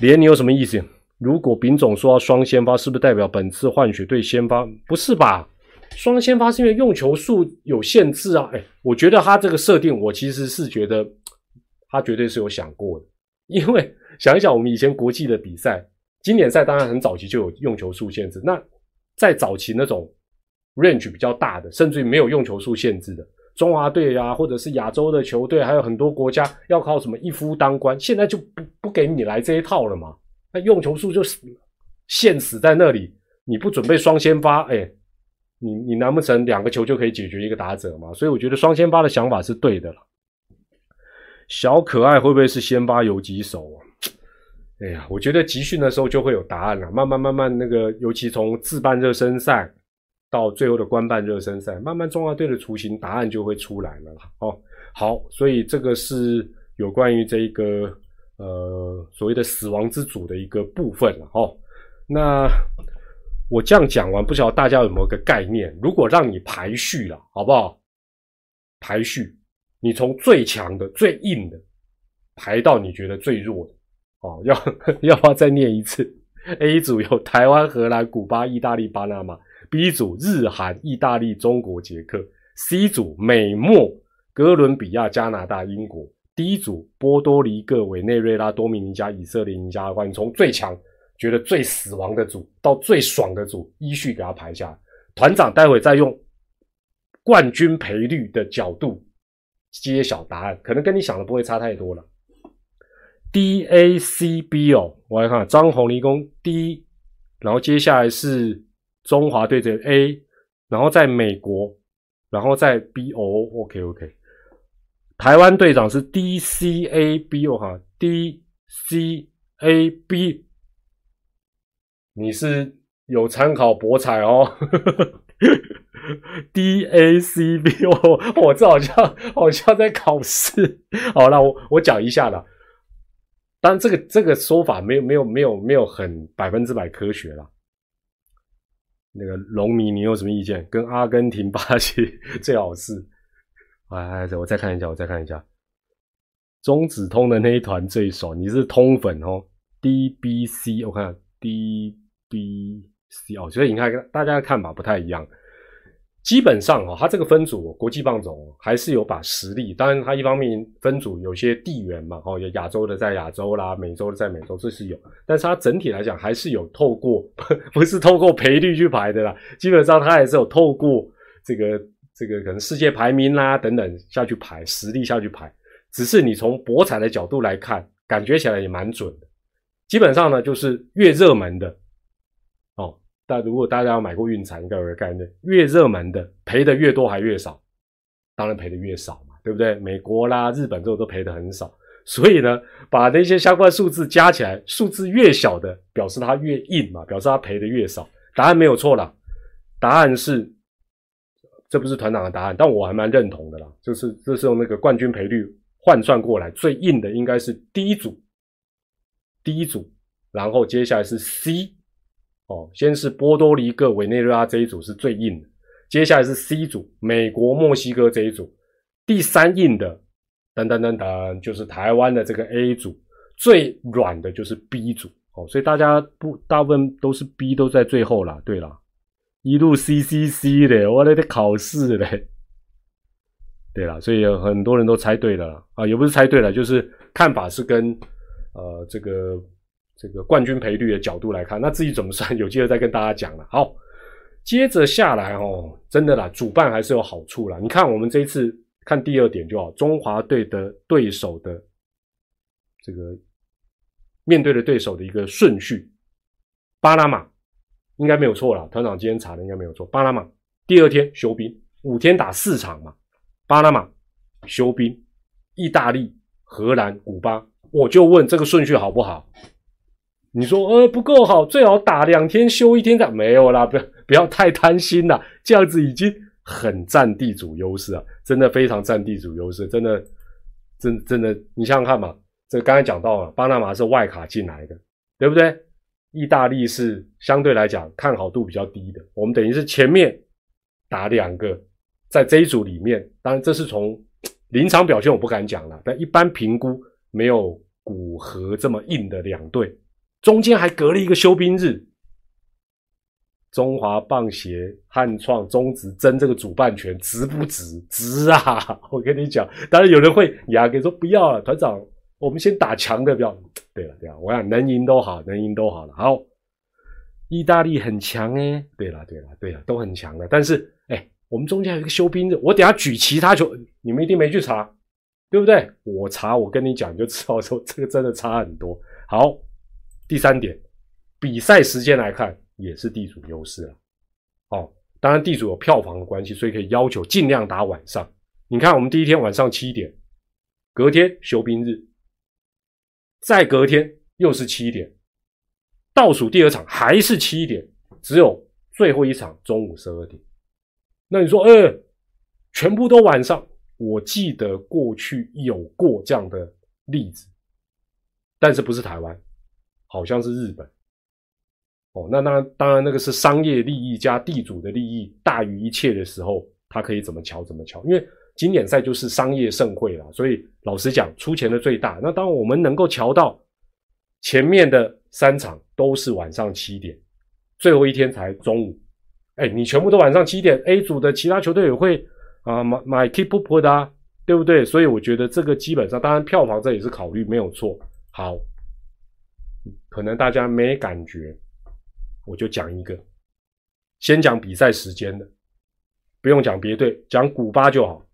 连你有什么意思？如果丙总说要双先发，是不是代表本次换血对先发？不是吧？双先发是因为用球数有限制啊。哎，我觉得他这个设定，我其实是觉得他绝对是有想过的。因为想一想，我们以前国际的比赛，经典赛当然很早期就有用球数限制。那在早期那种 range 比较大的，甚至于没有用球数限制的。中华队啊，或者是亚洲的球队，还有很多国家要靠什么一夫当关，现在就不不给你来这一套了嘛？那用球数就死，限死在那里。你不准备双先发，哎，你你难不成两个球就可以解决一个打者吗？所以我觉得双先发的想法是对的了。小可爱会不会是先发游击手啊？哎呀，我觉得集训的时候就会有答案了。慢慢慢慢，那个尤其从自办热身赛。到最后的官办热身赛，慢慢中华队的雏形答案就会出来了哦，好，所以这个是有关于这一个呃所谓的死亡之组的一个部分了哦。那我这样讲完，不知道大家有没有个概念？如果让你排序了，好不好？排序，你从最强的、最硬的排到你觉得最弱的哦。要 要不要再念一次？A 组有台湾、荷兰、古巴、意大利、巴拿马。B 组日韩、意大利、中国、捷克；C 组美墨、哥伦比亚、加拿大、英国；D 组波多黎各、委内瑞拉、多米尼加、以色列、尼加拉瓜。你从最强觉得最死亡的组到最爽的组，依序给他排下。团长待会再用冠军赔率的角度揭晓答案，可能跟你想的不会差太多了。D、A、C、B 哦，我来看张宏立功 D，然后接下来是。中华队这 A，然后在美国，然后在 B O OK OK，台湾队长是 D C A B 哦哈 D C A B，你是有参考博彩哦，D A C B 哦，我这好像好像在考试，好了，我我讲一下了，但这个这个说法没有没有没有没有很百分之百科学了。那个龙迷，你有什么意见？跟阿根廷、巴西 最好是，哎，我再看一下，我再看一下，中子通的那一团最爽。你是通粉哦，D B C，我看 D B C 哦，所以你看大家的看法不太一样。基本上哦，他这个分组国际棒总还是有把实力。当然，他一方面分组有些地缘嘛，哦，有亚洲的在亚洲啦，美洲的在美洲，这是有。但是他整体来讲还是有透过，不是透过赔率去排的啦。基本上他还是有透过这个这个可能世界排名啦等等下去排实力下去排。只是你从博彩的角度来看，感觉起来也蛮准的。基本上呢，就是越热门的。但如果大家有买过运彩，应该有个概念：越热门的赔的越多还越少，当然赔的越少嘛，对不对？美国啦、日本这种都赔的很少，所以呢，把那些相关数字加起来，数字越小的表示它越硬嘛，表示它赔的越少。答案没有错了，答案是这不是团长的答案，但我还蛮认同的啦。就是这是用那个冠军赔率换算过来，最硬的应该是第一组，第一组，然后接下来是 C，哦，先是波多黎各、委内瑞拉这一组是最硬的，接下来是 C 组，美国、墨西哥这一组，第三硬的，噔噔噔噔，就是台湾的这个 A 组，最软的就是 B 组，哦，所以大家不大部分都是 B 都在最后啦。对了。一路 C C C 的，我那得考试嘞。对了，所以有很多人都猜对了啊，也不是猜对了，就是看法是跟呃这个这个冠军赔率的角度来看，那自己怎么算，有机会再跟大家讲了。好，接着下来哦，真的啦，主办还是有好处啦。你看我们这一次看第二点就好，中华队的对手的这个面对的对手的一个顺序，巴拿马。应该没有错了，团长今天查的应该没有错。巴拿马第二天休兵，五天打四场嘛。巴拿马休兵，意大利、荷兰、古巴，我就问这个顺序好不好？你说呃不够好，最好打两天休一天的，没有啦，不要不要太贪心了，这样子已经很占地主优势啊，真的非常占地主优势，真的真真的，你想想看嘛，这刚才讲到了，巴拿马是外卡进来的，对不对？意大利是相对来讲看好度比较低的，我们等于是前面打两个，在这一组里面，当然这是从 临场表现我不敢讲了，但一般评估没有古河这么硬的两队，中间还隔了一个休兵日，中华棒协、汉创、中职争这个主办权值不值？值啊！我跟你讲，当然有人会牙给说不要了，团长。我们先打强的标，对了对了，我想能赢都好，能赢都好了。好，意大利很强哎，对了对了对了，都很强的。但是哎，我们中间还有一个休兵日，我等下举其他球，你们一定没去查，对不对？我查，我跟你讲你就知道说这个真的差很多。好，第三点，比赛时间来看也是地主优势了。哦，当然地主有票房的关系，所以可以要求尽量打晚上。你看我们第一天晚上七点，隔天休兵日。再隔天又是七点，倒数第二场还是七点，只有最后一场中午十二点。那你说，呃，全部都晚上？我记得过去有过这样的例子，但是不是台湾，好像是日本。哦，那那，当然那个是商业利益加地主的利益大于一切的时候，他可以怎么瞧怎么瞧，因为。经典赛就是商业盛会了，所以老实讲，出钱的最大。那当我们能够瞧到前面的三场都是晚上七点，最后一天才中午，哎，你全部都晚上七点，A 组的其他球队也会啊买买 keep up 的啊，对不对？所以我觉得这个基本上，当然票房这也是考虑没有错。好，可能大家没感觉，我就讲一个，先讲比赛时间的，不用讲别队，讲古巴就好。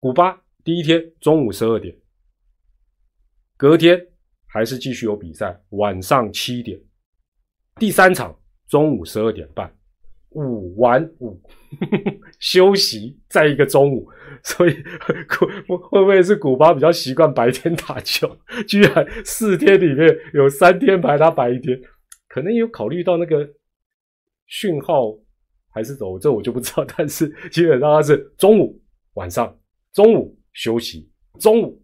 古巴第一天中午十二点，隔天还是继续有比赛，晚上七点。第三场中午十二点半，五玩五休息，在一个中午。所以古会不会是古巴比较习惯白天打球？居然四天里面有三天排他白天，可能有考虑到那个讯号还是怎么？这我就不知道。但是基本上他是中午晚上。中午休息，中午，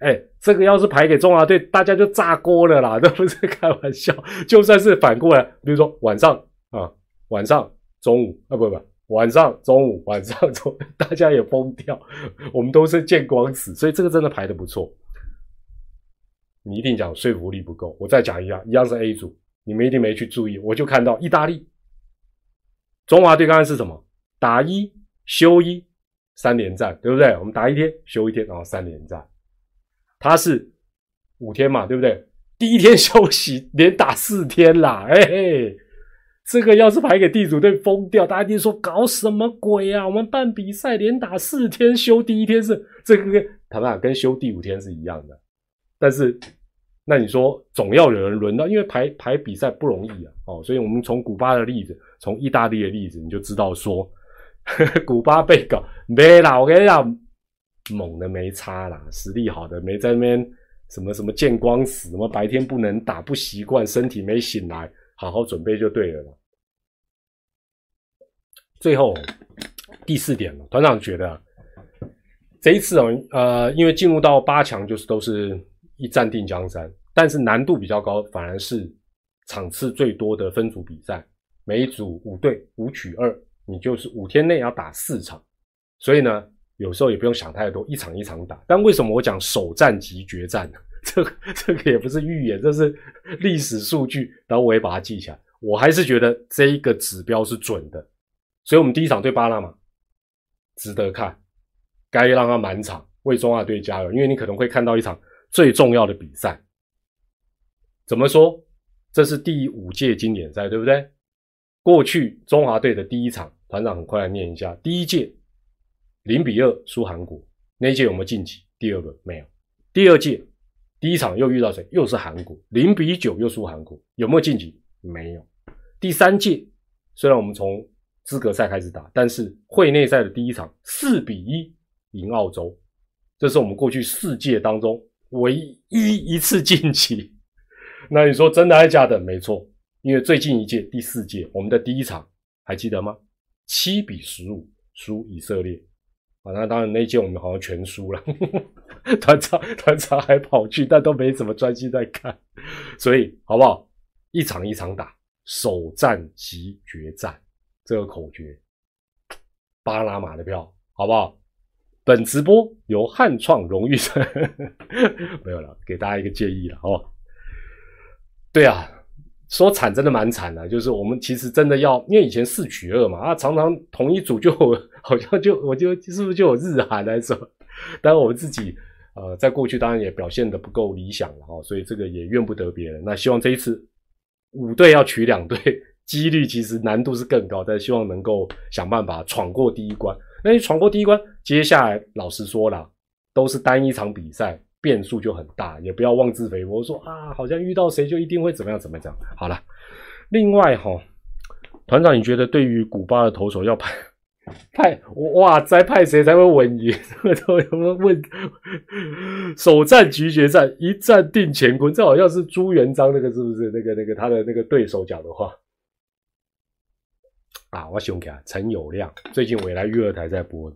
哎，这个要是排给中华队，大家就炸锅了啦，这不是开玩笑。就算是反过来，比如说晚上啊，晚上中午啊，不不，晚上中午晚上中，大家也疯掉。我们都是见光死，所以这个真的排的不错。你一定讲说服力不够，我再讲一样，一样是 A 组，你们一定没去注意，我就看到意大利，中华队刚才是什么？打一休一。三连战对不对？我们打一天休一天，然后三连战，他是五天嘛，对不对？第一天休息，连打四天啦，哎嘿，这个要是排给地主队疯掉，大家一定说搞什么鬼啊？我们办比赛连打四天，休第一天是这个跟他们跟休第五天是一样的。但是那你说总要有人轮到，因为排排比赛不容易啊，哦，所以我们从古巴的例子，从意大利的例子，你就知道说呵呵。古巴被搞没啦，我跟你讲，猛的没差啦，实力好的没在那边什么什么见光死，什么白天不能打不习惯，身体没醒来，好好准备就对了。最后第四点，团长觉得这一次哦，呃，因为进入到八强就是都是一战定江山，但是难度比较高，反而是场次最多的分组比赛，每一组五队五取二，你就是五天内要打四场，所以呢，有时候也不用想太多，一场一场打。但为什么我讲首战即决战呢？这这个也不是预言，这是历史数据，然后我也把它记起来。我还是觉得这一个指标是准的，所以我们第一场对巴拿马值得看，该让他满场为中华队加油，因为你可能会看到一场最重要的比赛。怎么说？这是第五届经典赛，对不对？过去中华队的第一场，团长很快来念一下：第一届零比二输韩国，那一届有没有晋级？第二个没有。第二届第一场又遇到谁？又是韩国，零比九又输韩国，有没有晋级？没有。第三届虽然我们从资格赛开始打，但是会内赛的第一场四比一赢澳洲，这是我们过去四届当中唯一一次晋级。那你说真的还是假的？没错，因为最近一届第四届我们的第一场还记得吗？七比十五输以色列啊！那当然那一届我们好像全输了，团长团长还跑去，但都没怎么专心在看，所以好不好？一场一场打，首战即决战这个口诀，巴拿马的票好不好？本直播由汉创荣誉 没有了，给大家一个建议了哦。对啊，说惨真的蛮惨的，就是我们其实真的要，因为以前四取二嘛，啊，常常同一组就 好像就我就是不是就有日韩来着？当然我们自己呃在过去当然也表现的不够理想了哈，所以这个也怨不得别人。那希望这一次五队要取两队，几率其实难度是更高，但希望能够想办法闯过第一关。那你闯过第一关，接下来老实说了，都是单一场比赛。变数就很大，也不要妄自菲薄，说啊，好像遇到谁就一定会怎么样怎么样。好了，另外哈，团长，你觉得对于古巴的投手要派派哇，再派谁才会稳赢？有没有问？首战局决战，一战定乾坤，这好像是朱元璋那个是不是？那个那个他的那个对手讲的话啊，我想起来，陈友谅最近我也来育儿台在播。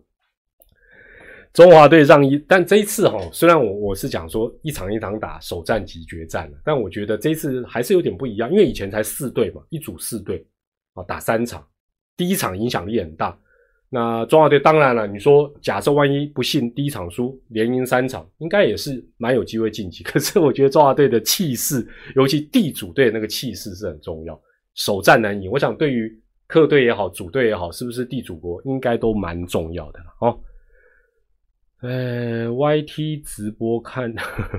中华队让一，但这一次哈，虽然我我是讲说一场一场打，首战即决战了，但我觉得这一次还是有点不一样，因为以前才四队嘛，一组四队啊，打三场，第一场影响力很大。那中华队当然了，你说假设万一不幸第一场输，连赢三场，应该也是蛮有机会晋级。可是我觉得中华队的气势，尤其地主队那个气势是很重要，首战难赢。我想对于客队也好，主队也好，是不是地主国，应该都蛮重要的了哦。呃，YT 直播看，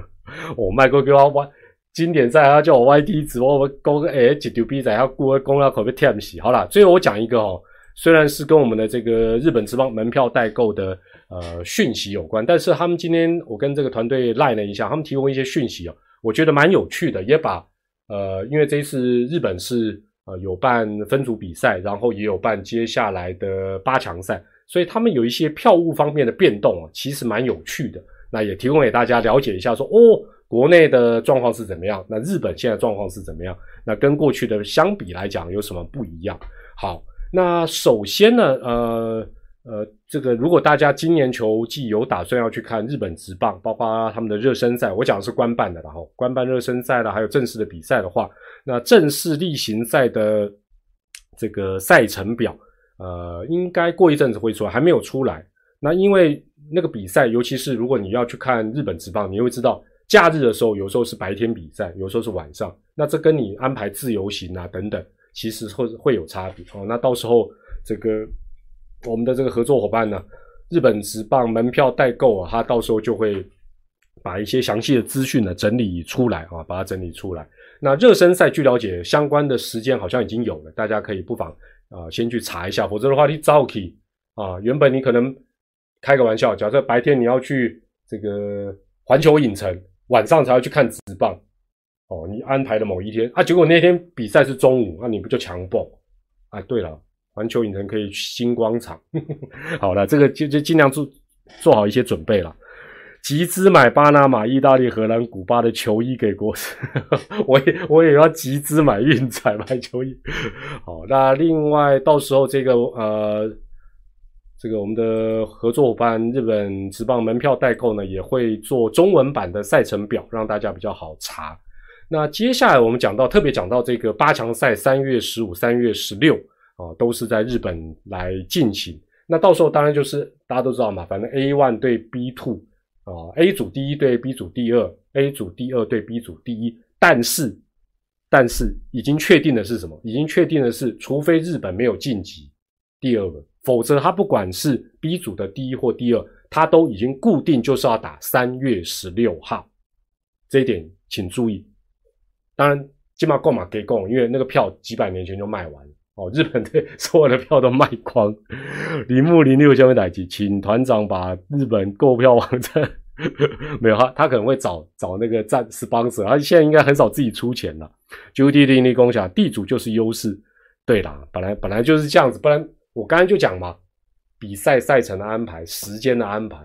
我麦哥给我 Y 经典赛，他叫我 YT 直播，我讲个哎，一丢逼仔，他估公要口被舔死。好了，最后我讲一个哦，虽然是跟我们的这个日本之邦门票代购的呃讯息有关，但是他们今天我跟这个团队赖了一下，他们提供一些讯息哦，我觉得蛮有趣的，也把呃，因为这一次日本是呃有办分组比赛，然后也有办接下来的八强赛。所以他们有一些票务方面的变动啊，其实蛮有趣的。那也提供给大家了解一下，说哦，国内的状况是怎么样？那日本现在状况是怎么样？那跟过去的相比来讲，有什么不一样？好，那首先呢，呃呃，这个如果大家今年球季有打算要去看日本职棒，包括他们的热身赛，我讲的是官办的，然后官办热身赛了，还有正式的比赛的话，那正式例行赛的这个赛程表。呃，应该过一阵子会出来，还没有出来。那因为那个比赛，尤其是如果你要去看日本职棒，你会知道假日的时候，有时候是白天比赛，有时候是晚上。那这跟你安排自由行啊等等，其实会会有差别哦。那到时候这个我们的这个合作伙伴呢，日本职棒门票代购啊，他到时候就会把一些详细的资讯呢整理出来啊，把它整理出来。那热身赛据了解相关的时间好像已经有了，大家可以不妨。啊，先去查一下，否则的话你早起啊。原本你可能开个玩笑，假设白天你要去这个环球影城，晚上才要去看直棒哦。你安排的某一天啊，结果那天比赛是中午，那你不就强爆？啊，对了，环球影城可以去星光场。好了，这个就就尽量做做好一些准备了。集资买巴拿马、意大利、荷兰、古巴的球衣给国，我也我也要集资买运彩买球衣。好，那另外到时候这个呃这个我们的合作伙伴日本职棒门票代购呢，也会做中文版的赛程表，让大家比较好查。那接下来我们讲到，特别讲到这个八强赛，三月十五、三月十六啊，都是在日本来进行。那到时候当然就是大家都知道嘛，反正 A one 对 B two 啊，A 组第一对 B 组第二，A 组第二对 B 组第一。但是，但是已经确定的是什么？已经确定的是，除非日本没有晋级第二轮。否则，他不管是 B 组的第一或第二，他都已经固定就是要打三月十六号，这一点请注意。当然，金马购买给供，因为那个票几百年前就卖完了哦。日本队所有的票都卖光。铃木零六将会打击，请团长把日本购票网站 没有他，他可能会找找那个站 sponsor，他现在应该很少自己出钱了。就地利利共享，地主就是优势。对啦，本来本来就是这样子，不然。我刚才就讲嘛，比赛赛程的安排、时间的安排，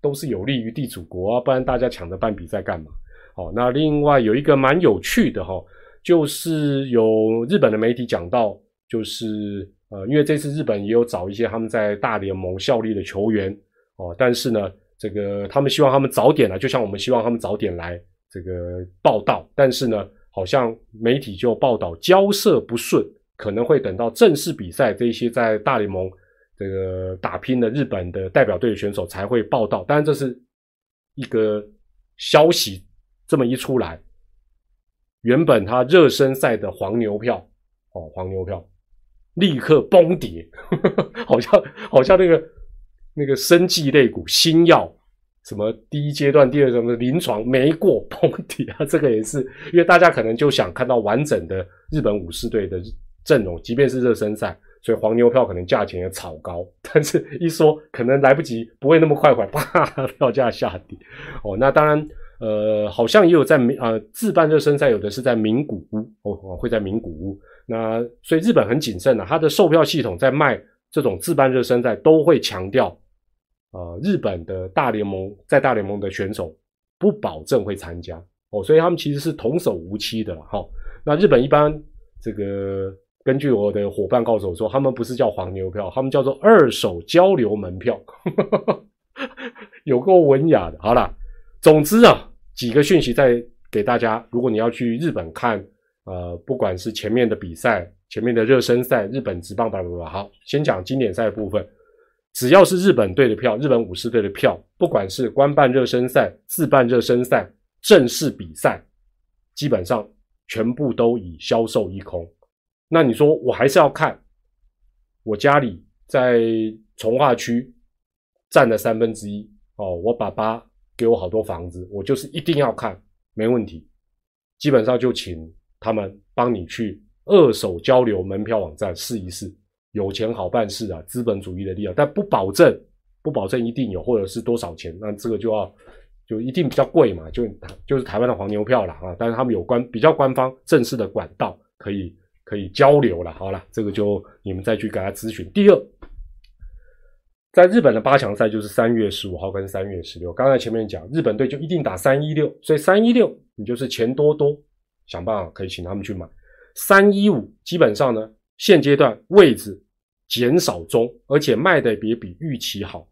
都是有利于地主国啊，不然大家抢着办比赛干嘛？好，那另外有一个蛮有趣的哈，就是有日本的媒体讲到，就是呃，因为这次日本也有找一些他们在大联盟效力的球员哦，但是呢，这个他们希望他们早点来，就像我们希望他们早点来这个报道，但是呢，好像媒体就报道交涉不顺。可能会等到正式比赛，这些在大联盟这个打拼的日本的代表队的选手才会报道。当然，这是一个消息，这么一出来，原本他热身赛的黄牛票哦，黄牛票立刻崩跌，好像好像那个那个生技类股新药什么第一阶段、第二什么临床没过崩跌啊，这个也是因为大家可能就想看到完整的日本武士队的。阵容，即便是热身赛，所以黄牛票可能价钱也炒高，但是一说可能来不及，不会那么快快，啪，票价下跌。哦，那当然，呃，好像也有在呃自办热身赛，有的是在名古屋，哦，会在名古屋。那所以日本很谨慎的，它的售票系统在卖这种自办热身赛，都会强调，呃，日本的大联盟在大联盟的选手不保证会参加，哦，所以他们其实是童叟无欺的哈。那日本一般这个。根据我的伙伴告诉我说，他们不是叫黄牛票，他们叫做二手交流门票，有够文雅的。好了，总之啊，几个讯息再给大家。如果你要去日本看，呃，不管是前面的比赛、前面的热身赛、日本职棒吧吧吧，好，先讲经典赛部分。只要是日本队的票，日本武士队的票，不管是官办热身赛、自办热身赛、正式比赛，基本上全部都已销售一空。那你说我还是要看，我家里在从化区占了三分之一哦，我爸爸给我好多房子，我就是一定要看，没问题。基本上就请他们帮你去二手交流门票网站试一试，有钱好办事啊，资本主义的力量，但不保证不保证一定有或者是多少钱，那这个就要就一定比较贵嘛，就就是台湾的黄牛票了啊。但是他们有关比较官方正式的管道可以。可以交流了，好了，这个就你们再去给他咨询。第二，在日本的八强赛就是三月十五号跟三月十六。刚才前面讲，日本队就一定打三一六，所以三一六你就是钱多多，想办法可以请他们去买。三一五基本上呢，现阶段位置减少中，而且卖的也比预期好，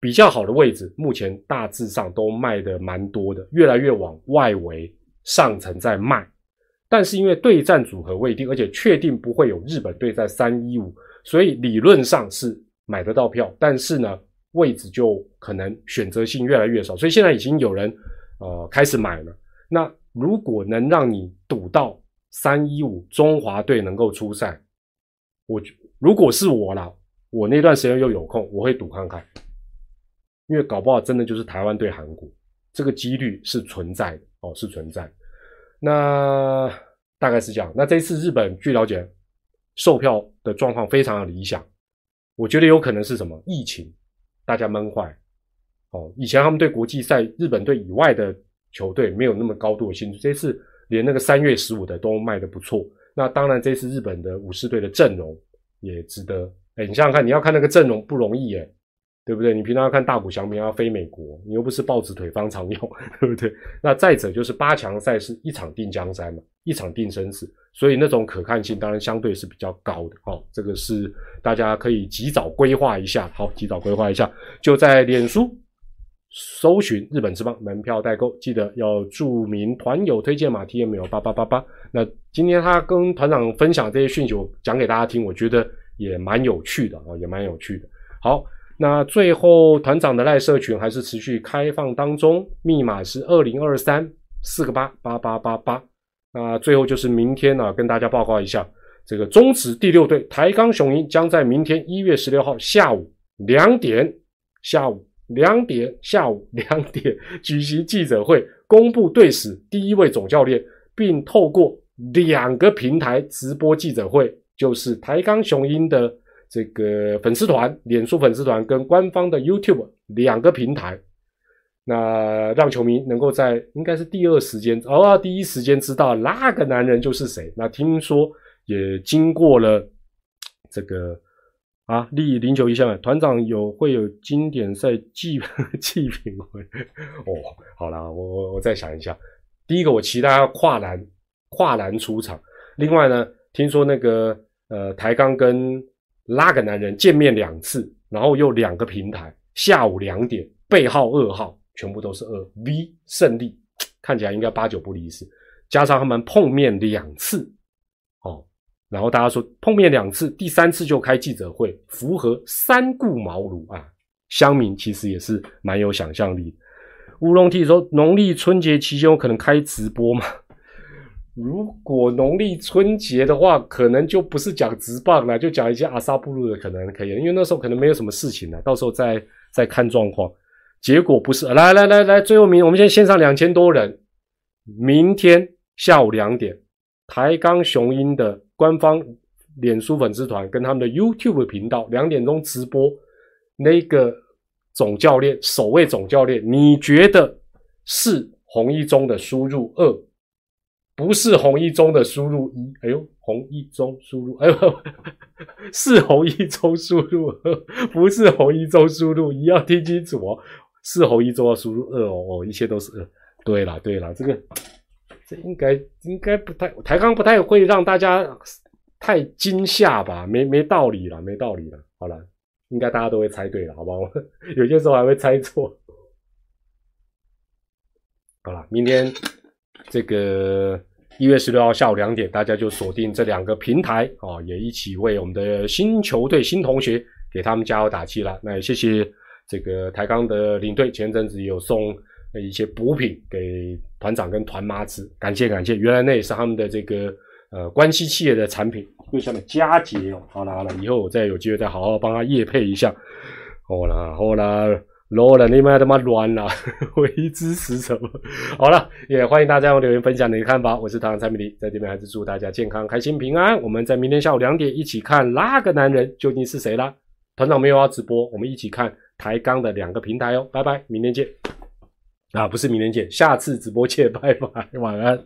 比较好的位置目前大致上都卖的蛮多的，越来越往外围上层在卖。但是因为对战组合未定，而且确定不会有日本队在三一五，所以理论上是买得到票。但是呢，位置就可能选择性越来越少。所以现在已经有人呃开始买了。那如果能让你赌到三一五中华队能够出赛，我如果是我啦，我那段时间又有空，我会赌看看，因为搞不好真的就是台湾对韩国，这个几率是存在的哦，是存在。那大概是这样。那这次日本据了解，售票的状况非常的理想。我觉得有可能是什么疫情，大家闷坏。哦，以前他们对国际赛日本队以外的球队没有那么高度的兴趣。这次连那个三月十五的都卖的不错。那当然，这次日本的武士队的阵容也值得。哎，你想想看，你要看那个阵容不容易哎。对不对？你平常要看大谷翔平要飞美国，你又不是豹子腿方长用，对不对？那再者就是八强赛是一场定江山嘛，一场定生死，所以那种可看性当然相对是比较高的。哦，这个是大家可以及早规划一下。好，及早规划一下，就在脸书搜寻日本之棒门票代购，记得要注明团友推荐码 T M L 八八八八。那今天他跟团长分享这些讯息，我讲给大家听，我觉得也蛮有趣的啊，也蛮有趣的。好。那最后团长的赖社群还是持续开放当中，密码是二零二三四个八八八八八。那最后就是明天呢，跟大家报告一下，这个中职第六队台钢雄鹰将在明天一月十六号下午两点，下午两点，下午两点 举行记者会，公布队史第一位总教练，并透过两个平台直播记者会，就是台钢雄鹰的。这个粉丝团、脸书粉丝团跟官方的 YouTube 两个平台，那让球迷能够在应该是第二时间哦，第一时间知道那个男人就是谁。那听说也经过了这个啊，立零九一项团长有会有经典赛祭祭品会哦。好了，我我我再想一下，第一个我期待要跨栏跨栏出场。另外呢，听说那个呃台钢跟拉个男人见面两次，然后又两个平台，下午两点，背号二号，全部都是二 V 胜利，看起来应该八九不离十。加上他们碰面两次，然后大家说碰面两次，第三次就开记者会，符合三顾茅庐啊。乡民其实也是蛮有想象力。乌龙 T 说，农历春节期间有可能开直播吗？如果农历春节的话，可能就不是讲直棒了，就讲一些阿萨布鲁的可能可以，因为那时候可能没有什么事情了，到时候再再看状况。结果不是，来来来来，最后明，我们现在线上两千多人，明天下午两点，台钢雄鹰的官方脸书粉丝团跟他们的 YouTube 频道两点钟直播，那个总教练首位总教练，你觉得是洪一中的输入二？不是红一中的输入一，哎呦，红一中输入，哎呦，是红一中输入二，不是红一中输入一，要听清楚哦，是红一中要输入二哦，哦，一切都是二。对了，对了，这个这应该应该不太台钢不太会让大家太惊吓吧？没没道理了，没道理了。好了，应该大家都会猜对了，好不好？有些时候还会猜错。好了，明天这个。一月十六号下午两点，大家就锁定这两个平台哦，也一起为我们的新球队、新同学给他们加油打气了。那也谢谢这个台钢的领队，前阵子有送一些补品给团长跟团妈吃，感谢感谢。原来那也是他们的这个呃关系企业的产品，为什么佳节哦？好了好了，以后我再有机会再好好帮他夜配一下。好了好了。low 了，你们他妈乱了，唯一支持什么？好了，也欢迎大家用留言分享你的看法。我是唐蔡明黎，在这边还是祝大家健康、开心、平安。我们在明天下午两点一起看那个男人究竟是谁啦？团长没有要直播，我们一起看台钢的两个平台哦。拜拜，明天见。啊，不是明天见，下次直播见，拜拜，晚安。